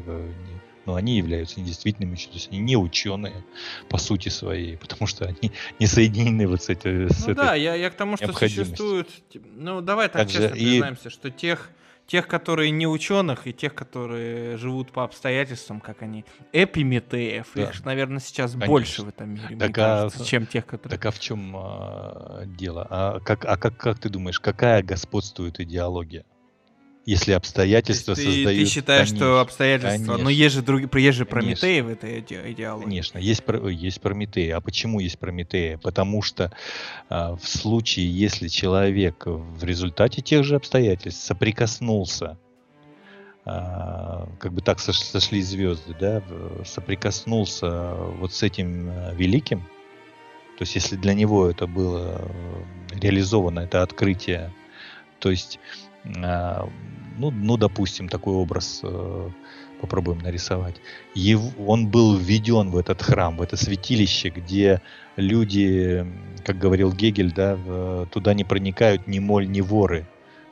но они являются недействительными, то есть они не ученые по сути своей, потому что они не соединены вот с, этой, с ну, этой да, я, я к тому, что существует, ну давай так Также честно и... признаемся, что тех тех, которые не ученых, и тех, которые живут по обстоятельствам, как они, эпиметеев, да. их, наверное, сейчас Конечно. больше в этом мире, так а, кажется, чем тех, которые... Так а в чем а, дело? А, как, а как, как ты думаешь, какая господствует идеология? Если обстоятельства ты, создают... Ты считаешь, конечно, что обстоятельства... Конечно, но есть же, друг, есть же Прометеи в этой идеологии. Конечно, есть, есть Прометеи. А почему есть Прометеи? Потому что а, в случае, если человек в результате тех же обстоятельств соприкоснулся а, как бы так сошли звезды, да, соприкоснулся вот с этим а, великим, то есть если для него это было реализовано, это открытие, то есть а, ну, ну, допустим, такой образ э, попробуем нарисовать. Его, он был введен в этот храм, в это святилище, где люди, как говорил Гегель, да, в, туда не проникают ни моль, ни воры.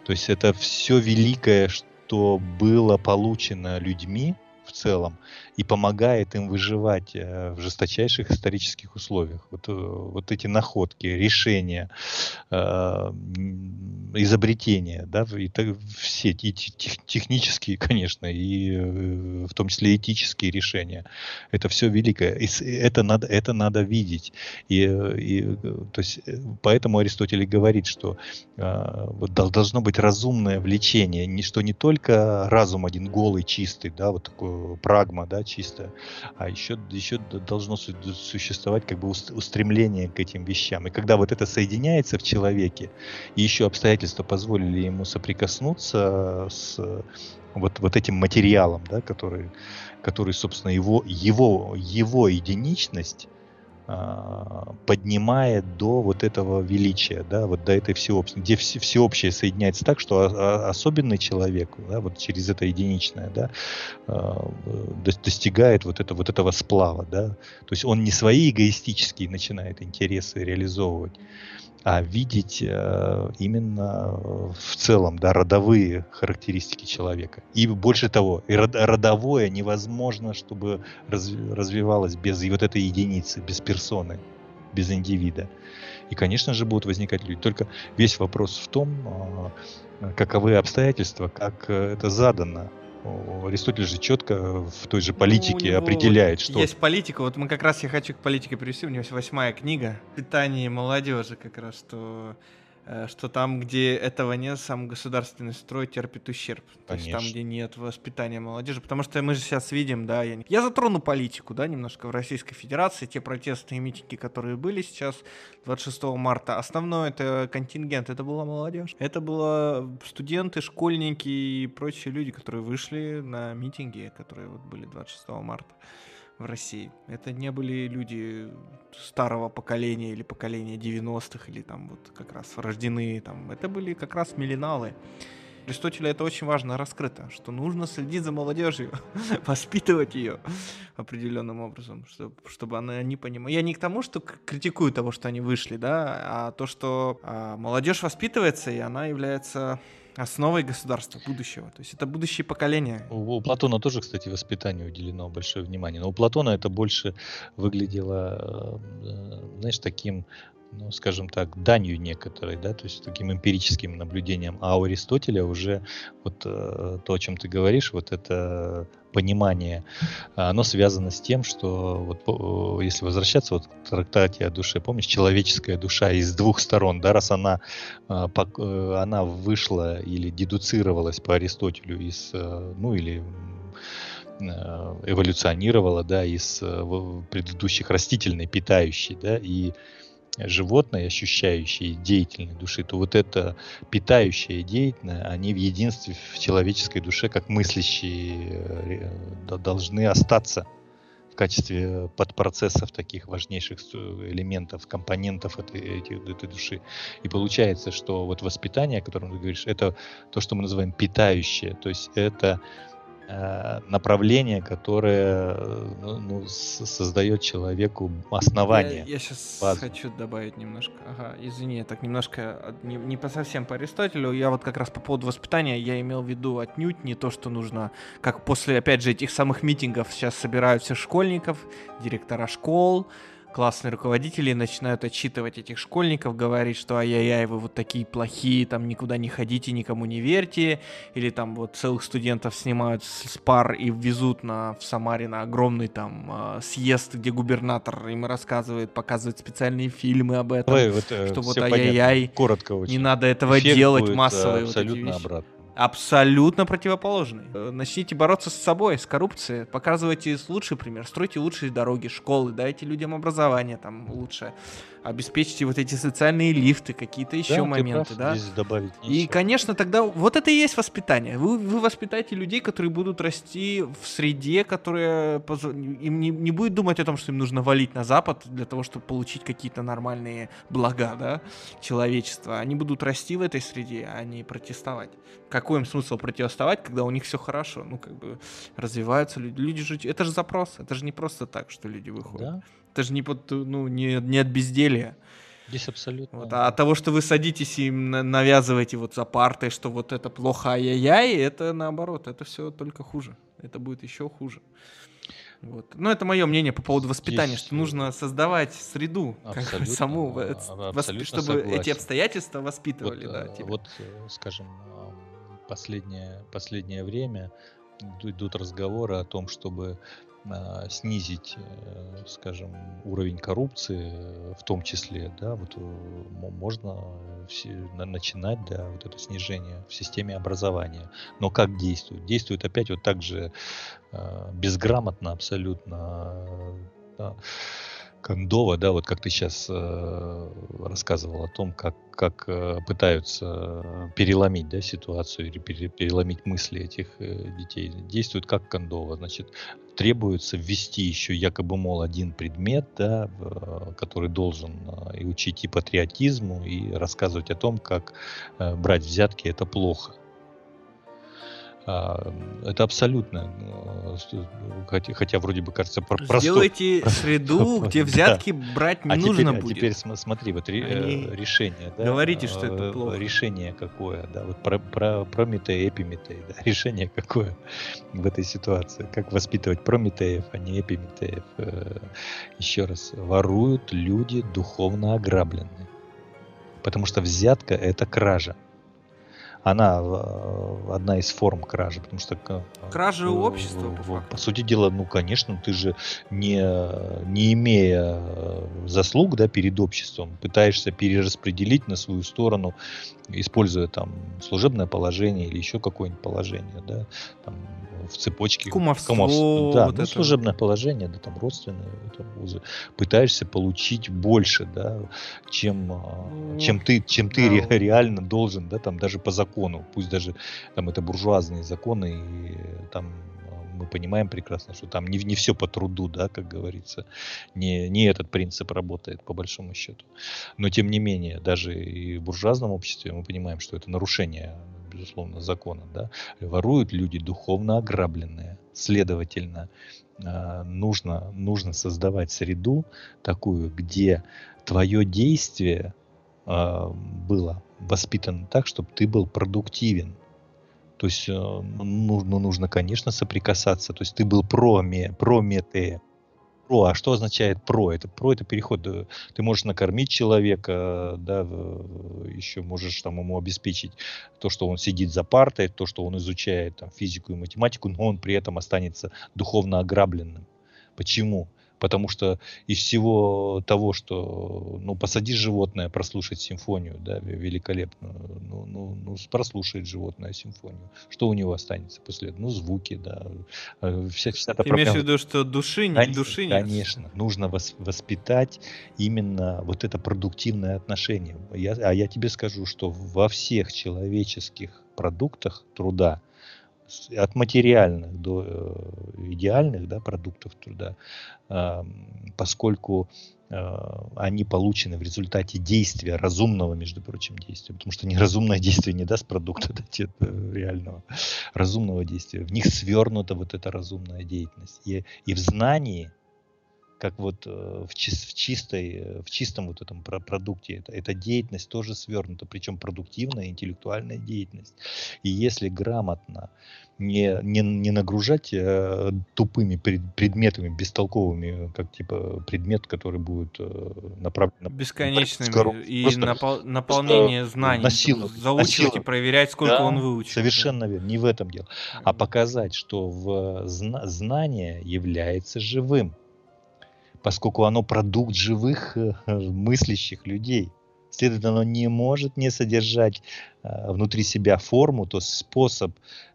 То есть это все великое, что было получено людьми в целом, и помогает им выживать э, в жесточайших исторических условиях. Вот, э, вот эти находки, решения, э, изобретения, да, и все и технические, конечно, и в том числе этические решения. Это все великое. И это надо, это надо видеть. И, и, то есть, поэтому Аристотель и говорит, что вот должно быть разумное влечение, не, что не только разум один голый, чистый, да, вот такой прагма, да, чисто, а еще, еще должно существовать как бы устремление к этим вещам. И когда вот это соединяется в человеке, и еще обстоятельства позволили ему соприкоснуться с вот, вот этим материалом, да, который, который, собственно, его, его, его единичность поднимает до вот этого величия, да, вот до этой всеобщей, где все, всеобщее соединяется так, что особенный человек, да, вот через это единичное, да, а, достигает вот, это, вот этого сплава, да, то есть он не свои эгоистические начинает интересы реализовывать, а видеть э, именно в целом да, родовые характеристики человека. И больше того, и родовое невозможно, чтобы развивалось без вот этой единицы, без персоны, без индивида. И, конечно же, будут возникать люди. Только весь вопрос в том, э, каковы обстоятельства, как э, это задано Аристотель же четко в той же ну, политике ну, определяет, что... Есть политика, вот мы как раз я хочу к политике привести, у него есть восьмая книга «Питание молодежи», как раз, что что там, где этого нет, сам государственный строй терпит ущерб. Конечно. То есть там, где нет воспитания молодежи. Потому что мы же сейчас видим, да, я, я затрону политику, да, немножко в Российской Федерации, те протестные митинги, которые были сейчас 26 марта. Основной это контингент, это была молодежь. Это было студенты, школьники и прочие люди, которые вышли на митинги, которые вот были 26 марта в России. Это не были люди старого поколения или поколения 90-х, или там вот как раз рождены там. Это были как раз миллиналы. Аристотеля это очень важно раскрыто, что нужно следить за молодежью, воспитывать ее определенным образом, чтобы, чтобы она не понимала. Я не к тому, что критикую того, что они вышли, да, а то, что а, молодежь воспитывается, и она является основой государства будущего. То есть это будущее поколение. У, у Платона тоже, кстати, воспитанию уделено большое внимание. Но у Платона это больше выглядело, э, знаешь, таким ну, скажем так, данью некоторой, да, то есть таким эмпирическим наблюдением. А у Аристотеля уже вот э, то, о чем ты говоришь, вот это понимание, оно связано с тем, что вот если возвращаться вот к трактате о душе, помнишь, человеческая душа из двух сторон, да, раз она, э, э, она вышла или дедуцировалась по Аристотелю из, э, ну или эволюционировала, да, из предыдущих растительной, питающей, да, и животное, ощущающее деятельной души, то вот это питающее деятельное, они в единстве в человеческой душе, как мыслящие, э, должны остаться в качестве подпроцессов таких важнейших элементов, компонентов этой, этой, души. И получается, что вот воспитание, о котором ты говоришь, это то, что мы называем питающее, то есть это направление, которое ну, ну, создает человеку основание. Я, я сейчас базу. хочу добавить немножко. Ага, извини, так немножко а, не, не по совсем по Аристотелю. Я вот как раз по поводу воспитания я имел в виду отнюдь не то, что нужно, как после, опять же, этих самых митингов сейчас собирают всех школьников, директора школ, классные руководители начинают отчитывать этих школьников, говорить, что ай-яй-яй, вы вот такие плохие, там никуда не ходите, никому не верьте, или там вот целых студентов снимают с пар и везут на, в Самаре на огромный там э, съезд, где губернатор им рассказывает, показывает специальные фильмы об этом, Ой, вот, э, что вот ай-яй-яй, коротко очень. не надо этого Эффект делать будет, массовые абсолютно вот эти вещи. обратно абсолютно противоположный. Э, начните бороться с собой, с коррупцией, показывайте лучший пример, стройте лучшие дороги, школы, дайте людям образование там лучше обеспечите вот эти социальные лифты, какие-то еще да, моменты, прав, да. Здесь добавить И, конечно, тогда вот это и есть воспитание. Вы, вы воспитаете людей, которые будут расти в среде, которая им не, не будет думать о том, что им нужно валить на Запад для того, чтобы получить какие-то нормальные блага, да, человечества. Они будут расти в этой среде, а не протестовать. Какой им смысл протестовать, когда у них все хорошо? Ну, как бы развиваются люди. Люди же, это же запрос, это же не просто так, что люди выходят. Да. Это же не, под, ну, не, не от безделья. Здесь абсолютно. Вот, а от того, что вы садитесь и навязываете вот за партой, что вот это плохо, ай-яй-яй, это наоборот, это все только хуже. Это будет еще хуже. Вот. Но это мое мнение по поводу воспитания, Здесь... что нужно создавать среду, как саму, восп... чтобы согласен. эти обстоятельства воспитывали. Вот, да, тебя. вот скажем, последнее, последнее время идут разговоры о том, чтобы а, снизить, э, скажем, уровень коррупции, в том числе, да, вот э, можно начинать, да, вот это снижение в системе образования. Но как действует? Действует опять вот так же безграмотно абсолютно. Да Кондова, да, вот как ты сейчас э, рассказывал о том, как, как э, пытаются переломить да, ситуацию или переломить мысли этих э, детей, действуют как Кондова. Значит, требуется ввести еще якобы, мол, один предмет, да, в, который должен э, и учить и патриотизму, и рассказывать о том, как э, брать взятки это плохо. А, это абсолютно, э, хотя, хотя вроде бы кажется про Сделайте простой. среду, где взятки да. брать не а нужно теперь, будет. А теперь смотри, вот Они... Э, решение, да? Говорите, что это э, плохо. Решение какое, да? Вот про, про Прометей, Эпиметей, да? Решение какое в этой ситуации? Как воспитывать Прометеев, а не Эпиметеев? Еще раз, воруют люди духовно ограбленные. Потому что взятка это кража она э, одна из форм кражи, потому что кража у общества по, по сути дела, ну конечно, ты же не не имея э, заслуг, да, перед обществом, пытаешься перераспределить на свою сторону, используя там служебное положение или еще какое-нибудь положение, да, там в цепочке. Кумовство. кумовство да, вот ну, это. служебное положение, да, там родственные там, узы. Пытаешься получить больше, да, чем, ну, чем ты, чем ты да. ре, реально должен, да, там даже по закону. Пусть даже там это буржуазные законы, и там мы понимаем прекрасно, что там не, не все по труду, да, как говорится. Не, не этот принцип работает, по большому счету. Но, тем не менее, даже и в буржуазном обществе мы понимаем, что это нарушение безусловно, закона, да, воруют люди духовно ограбленные. Следовательно, а, нужно, нужно создавать среду такую, где твое действие было воспитано так, чтобы ты был продуктивен. То есть э, нужно, нужно, конечно, соприкасаться. То есть ты был проме, прометея. про. А что означает про? Это про это переход. Ты можешь накормить человека, да, еще можешь там ему обеспечить то, что он сидит за партой, то, что он изучает там, физику и математику, но он при этом останется духовно ограбленным. Почему? Потому что из всего того, что, ну, посади животное прослушать симфонию, да, великолепно, ну, ну, ну, прослушает животное симфонию, что у него останется после этого? Ну, звуки, да, э, вся, вся эта Ты имеешь в виду, что души, не, души нет? Конечно, нужно воспитать именно вот это продуктивное отношение. Я, а я тебе скажу, что во всех человеческих продуктах труда, от материальных до э, идеальных да, продуктов труда, поскольку э, они получены в результате действия, разумного, между прочим, действия, потому что неразумное действие не даст продукта дать реального, разумного действия. В них свернута вот эта разумная деятельность. И, и в знании как вот э, в, чис, в, чистой, э, в чистом вот этом продукте. Это, эта деятельность тоже свернута, причем продуктивная, интеллектуальная деятельность. И если грамотно не, не, не нагружать э, тупыми пред, предметами, бестолковыми, как типа предмет, который будет э, направлен... Бесконечными. И просто, напол, наполнение просто знаний. Насиловать, заучивать насиловать. и проверять, сколько да, он выучил. Совершенно верно. Не в этом дело. А показать, что в зна- знание является живым поскольку оно продукт живых э, мыслящих людей. Следовательно, оно не может не содержать э, внутри себя форму, то есть способ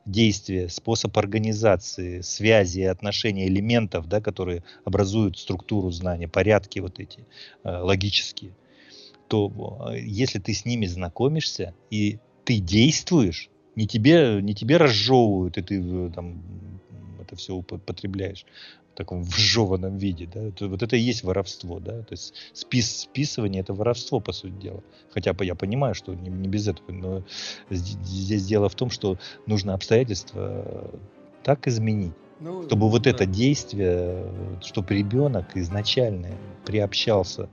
действия, способ организации, связи, отношения элементов, да, которые образуют структуру знания, порядки вот эти э, логические. То если ты с ними знакомишься и ты действуешь, не тебе, не тебе разжевывают, и ты там это все употребляешь, таком вжеванном виде, да, это, вот это и есть воровство, да, то есть спис, списывание это воровство, по сути дела. Хотя я понимаю, что не, не без этого, но здесь дело в том, что нужно обстоятельства так изменить, ну, чтобы вот да. это действие, чтобы ребенок изначально приобщался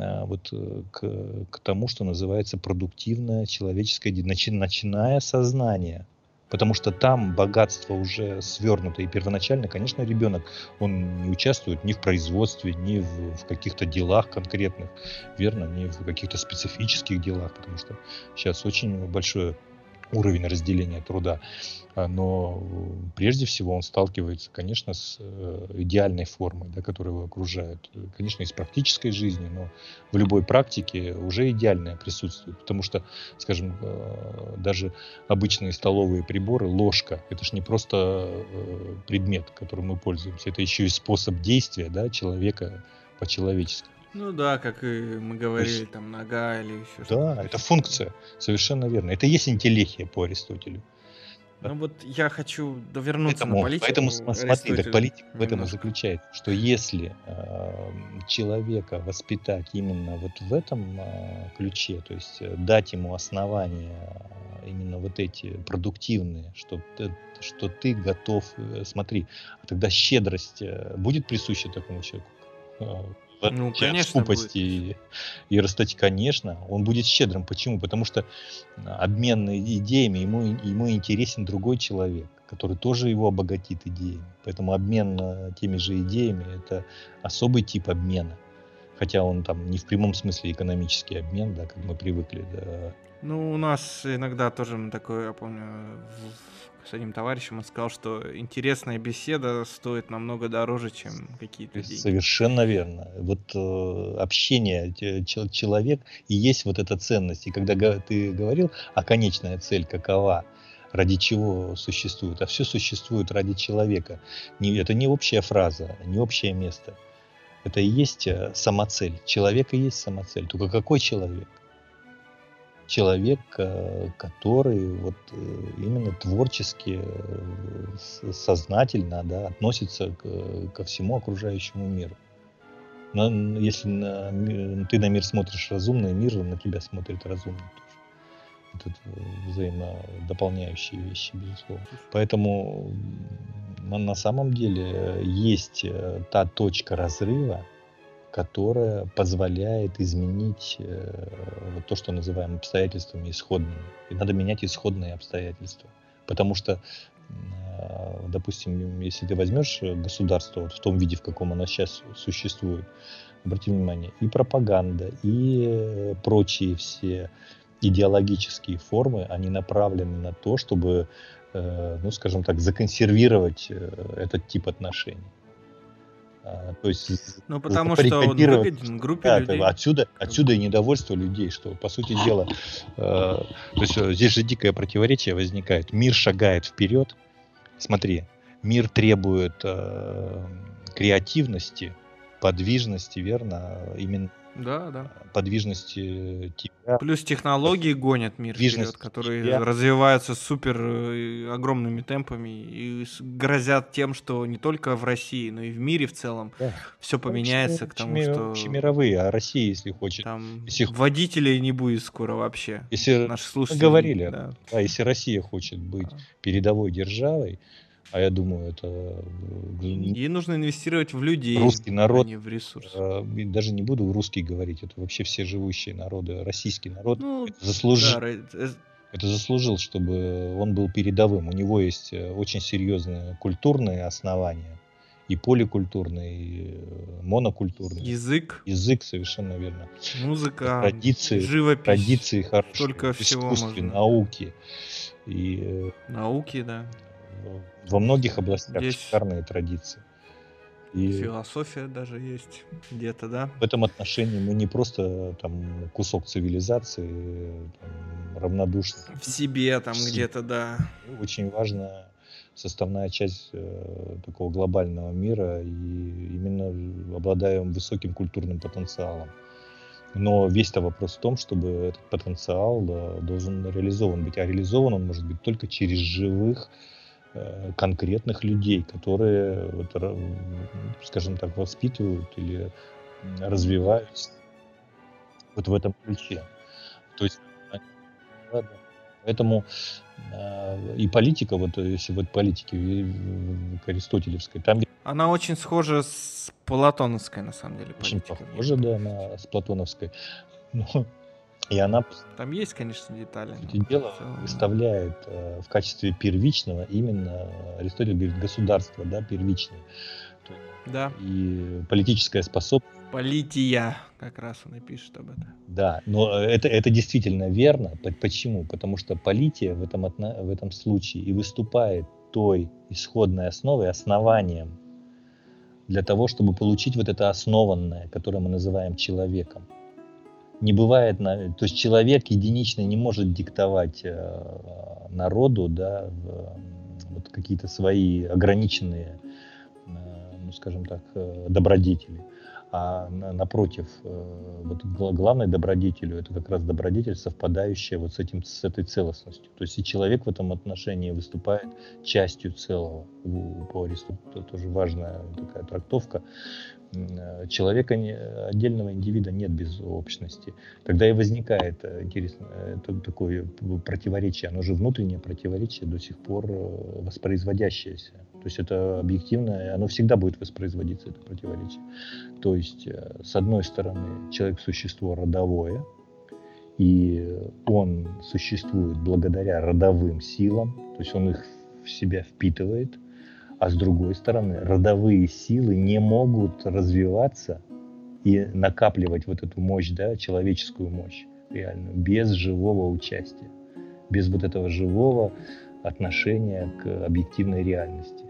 а, вот э, к, к тому, что называется продуктивное человеческое, начиная сознание потому что там богатство уже свернуто. И первоначально, конечно, ребенок, он не участвует ни в производстве, ни в, в каких-то делах конкретных, верно, ни в каких-то специфических делах, потому что сейчас очень большое уровень разделения труда. А, но прежде всего он сталкивается, конечно, с э, идеальной формой, да, которая его окружает. Конечно, из практической жизни, но в любой практике уже идеальное присутствует. Потому что, скажем, э, даже обычные столовые приборы, ложка, это же не просто э, предмет, которым мы пользуемся, это еще и способ действия да, человека по-человечески. Ну да, как и мы говорили, есть, там нога или еще да, что-то. Да, это функция, совершенно верно. Это и есть интеллихия по Аристотелю. Ну вот я хочу вернуться поэтому, на политику. Поэтому смотри, так политика в этом и заключается, что если э, человека воспитать именно вот в этом э, ключе, то есть э, дать ему основания э, именно вот эти продуктивные, что что ты готов, э, смотри, а тогда щедрость будет присуща такому человеку? Ну, конечно, скупости и, и растать, конечно, он будет щедрым. Почему? Потому что обмен идеями ему, ему интересен другой человек, который тоже его обогатит идеями. Поэтому обмен теми же идеями – это особый тип обмена. Хотя он там не в прямом смысле экономический обмен, да, как мы привыкли. Да. Ну, у нас иногда тоже такое, я помню, с одним товарищем, он сказал, что интересная беседа стоит намного дороже, чем какие-то деньги. Совершенно верно. Вот э, общение, человек и есть вот эта ценность. И когда ты говорил, а конечная цель какова, ради чего существует, а все существует ради человека. Не, это не общая фраза, не общее место. Это и есть э, самоцель. Человек и есть самоцель. Только какой человек? Человек, э, который вот э, именно творчески, э, сознательно да, относится к, ко всему окружающему миру. Но если на, ты на мир смотришь разумно, мир на тебя смотрит разумно тоже. Это взаимодополняющие вещи, безусловно. Поэтому на, на самом деле есть та точка разрыва, которая позволяет изменить э, вот то, что называем обстоятельствами исходными. И надо менять исходные обстоятельства. Потому что э, допустим, если ты возьмешь государство вот в том виде, в каком оно сейчас существует, обрати внимание, и пропаганда, и прочие все идеологические формы, они направлены на то, чтобы, ну, скажем так, законсервировать этот тип отношений. А, то есть, ну, потому что он выгоден группе да, людей. Отсюда, отсюда и недовольство людей, что, по сути дела, э, то есть э, здесь же дикое противоречие возникает. Мир шагает вперед. Смотри, мир требует э, креативности, подвижности, верно? Именно да, да. подвижности тебя. Плюс технологии гонят мир вперед, которые тебя. развиваются супер э, огромными темпами и грозят тем, что не только в России, но и в мире в целом да. все поменяется к тому, что... мировые, а Россия, если хочет... Там если... водителей не будет скоро вообще. Если... Наши слушатели... Говорили, да. да. Если Россия хочет быть да. передовой державой, а я думаю, это... Э, Ей нужно инвестировать в людей, русский народ, а не в ресурс. Э, даже не буду русский говорить, это вообще все живущие народы, российский народ ну, заслужил. Да, э, это заслужил, чтобы он был передовым. У него есть очень серьезные культурные основания, и поликультурные, и монокультурные. Язык. Язык, совершенно верно. Музыка, традиции, живопись. Традиции хорошие. Только всего можно. науки. И, науки, да во многих областях Здесь шикарные традиции. И философия даже есть где-то, да? В этом отношении мы не просто там кусок цивилизации, там, равнодушны. В себе там где-то, да. Очень важная составная часть э, такого глобального мира и именно обладаем высоким культурным потенциалом. Но весь-то вопрос в том, чтобы этот потенциал да, должен реализован быть. А реализован он может быть только через живых, Э, конкретных людей, которые, вот, скажем так, воспитывают или развиваются вот в этом ключе. То есть, поэтому э, и политика, вот если вот политики аристотелевской, там она очень схожа с платоновской, на самом деле. Очень похожа, да, на, с платоновской. Но и она... Там есть, конечно, детали. Дело целом... выставляет э, в качестве первичного именно, Аристотель говорит, государство, да, первичное. Да. И политическая способность. Полития, как раз он и пишет об этом. Да, но это, это действительно верно. Почему? Потому что полития в этом, в этом случае и выступает той исходной основой, основанием для того, чтобы получить вот это основанное, которое мы называем человеком не бывает, то есть человек единичный не может диктовать э, народу, да, вот какие-то свои ограниченные, э, ну, скажем так, э, добродетели а напротив, вот главной добродетелью это как раз добродетель, совпадающая вот с, этим, с этой целостностью. То есть и человек в этом отношении выступает частью целого. По Аристотелю тоже важная такая трактовка. Э, человека отдельного индивида нет без общности. Тогда и возникает э, интересно такое противоречие, оно же внутреннее противоречие до сих пор воспроизводящееся. То есть это объективно, оно всегда будет воспроизводиться, это противоречие. То есть, э, с одной стороны, человек – существо родовое, и он существует благодаря родовым силам, то есть он их в себя впитывает, а с другой стороны, родовые силы не могут развиваться и накапливать вот эту мощь, да, человеческую мощь реальную, без живого участия, без вот этого живого отношения к объективной реальности.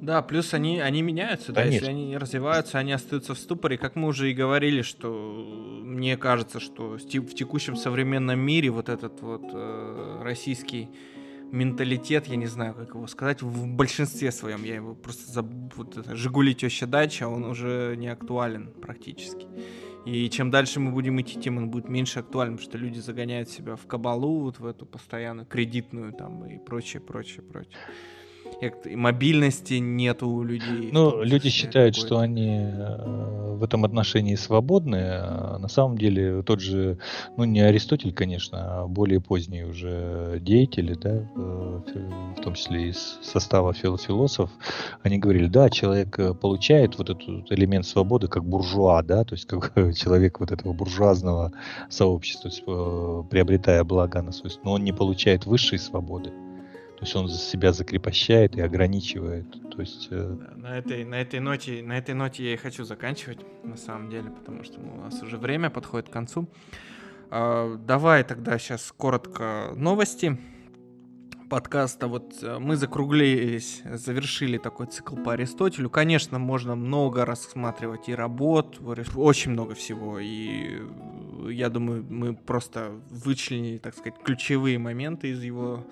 Да, плюс они, они меняются, Конечно. да, если они не развиваются, они остаются в ступоре, как мы уже и говорили, что мне кажется, что в текущем современном мире вот этот вот э, российский менталитет, я не знаю, как его сказать, в большинстве своем, я его просто забыл, вот Жигули теща дача, он уже не актуален практически. И чем дальше мы будем идти, тем он будет меньше актуален, потому что люди загоняют себя в кабалу, вот в эту постоянную кредитную там и прочее, прочее, прочее мобильности нету у людей. Ну, люди считают, что они э, в этом отношении свободны. А на самом деле тот же, ну не Аристотель, конечно, а более поздние уже деятели, да, э, в том числе из состава философов, они говорили, да, человек э, получает вот этот элемент свободы как буржуа, да, то есть как человек вот этого буржуазного сообщества, приобретая блага на свой, но он не получает высшей свободы То есть он себя закрепощает и ограничивает. То есть... Э... На, этой, на, этой ноте, на этой ноте я и хочу заканчивать, на самом деле, потому что у нас уже время подходит к концу. А, давай тогда сейчас коротко новости подкаста. Вот э, мы закруглились, завершили такой цикл по Аристотелю. Конечно, можно много рассматривать и работ, очень много всего. И э, я думаю, мы просто вычленили, так сказать, ключевые моменты из его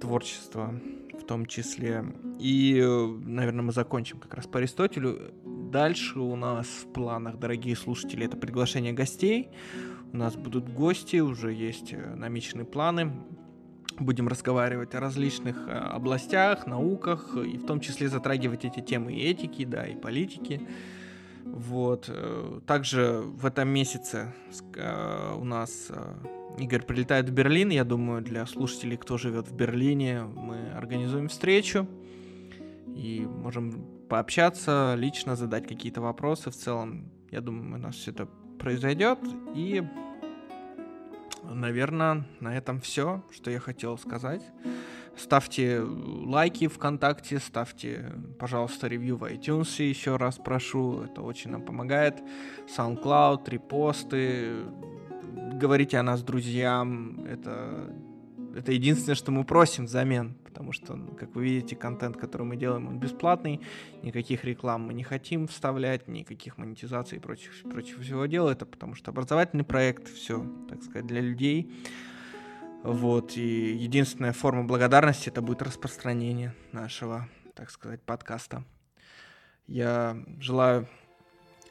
творчества в том числе. И, э, наверное, мы закончим как раз по Аристотелю. Дальше у нас в планах, дорогие слушатели, это приглашение гостей. У нас будут гости, уже есть намеченные планы будем разговаривать о различных э, областях, науках, и в том числе затрагивать эти темы и этики, да, и политики. Вот. Э, также в этом месяце э, у нас Игорь прилетает в Берлин. Я думаю, для слушателей, кто живет в Берлине, мы организуем встречу и можем пообщаться, лично задать какие-то вопросы. В целом, я думаю, у нас все это произойдет. И наверное, на этом все, что я хотел сказать. Ставьте лайки ВКонтакте, ставьте, пожалуйста, ревью в iTunes, еще раз прошу, это очень нам помогает. SoundCloud, репосты, говорите о нас друзьям, это, это единственное, что мы просим взамен потому что, как вы видите, контент, который мы делаем, он бесплатный, никаких реклам мы не хотим вставлять, никаких монетизаций и прочих, прочих всего дела, это потому что образовательный проект, все, так сказать, для людей. Вот, и единственная форма благодарности это будет распространение нашего, так сказать, подкаста. Я желаю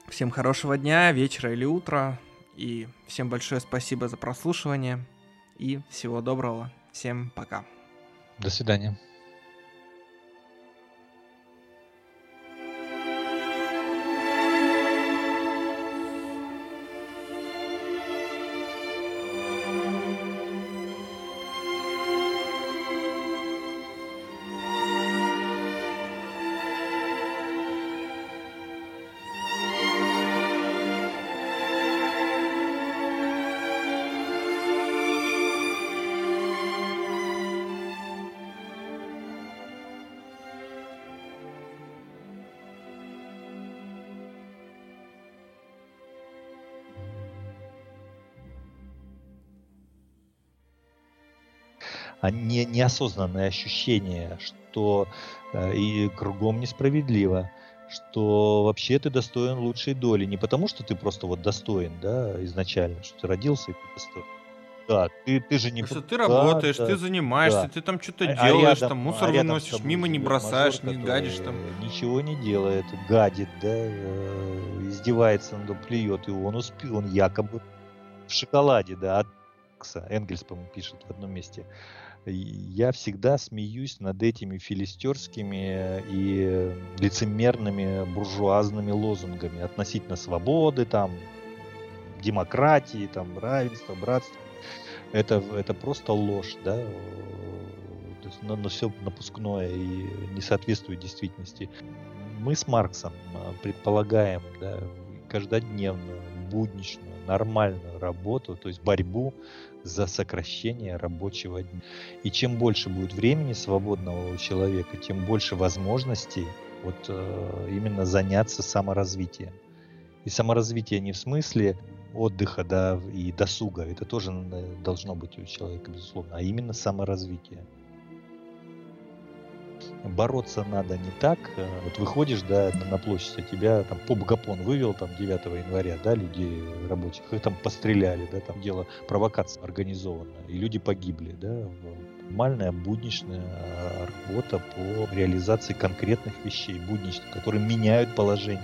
всем хорошего дня, вечера или утра, и всем большое спасибо за прослушивание, и всего доброго. Всем пока. До свидания. А не, неосознанное ощущение, что э, и кругом несправедливо, что вообще ты достоин лучшей доли. Не потому, что ты просто вот достоин, да, изначально, что ты родился и ты достоин. Да, ты, ты же не... Что ты работаешь, да, ты занимаешься, да. ты там что-то а, делаешь, а рядом, там мусор а выносишь, мимо не бросаешь, мажор, не гадишь там. Ничего не делает, гадит, да, э, издевается, он плюет, и он успел, он якобы в шоколаде, да, от Энгельс, по-моему, пишет в одном месте я всегда смеюсь над этими филистерскими и лицемерными буржуазными лозунгами относительно свободы, там, демократии, там, равенства, братства. Это, это просто ложь, да, то есть, но, но все напускное и не соответствует действительности. Мы с Марксом а, предполагаем да, каждодневную, будничную, нормальную работу, то есть борьбу за сокращение рабочего дня. И чем больше будет времени свободного у человека, тем больше возможностей вот э, именно заняться саморазвитием. И саморазвитие не в смысле отдыха да, и досуга, это тоже должно быть у человека, безусловно, а именно саморазвитие бороться надо не так. Э, вот выходишь, да, на площадь, а тебя там поп-гапон вывел там 9 января, да, людей рабочих, их там постреляли, да, там дело провокация организованная, и люди погибли, да. Нормальная будничная а, работа по реализации конкретных вещей, будничных, которые меняют положение.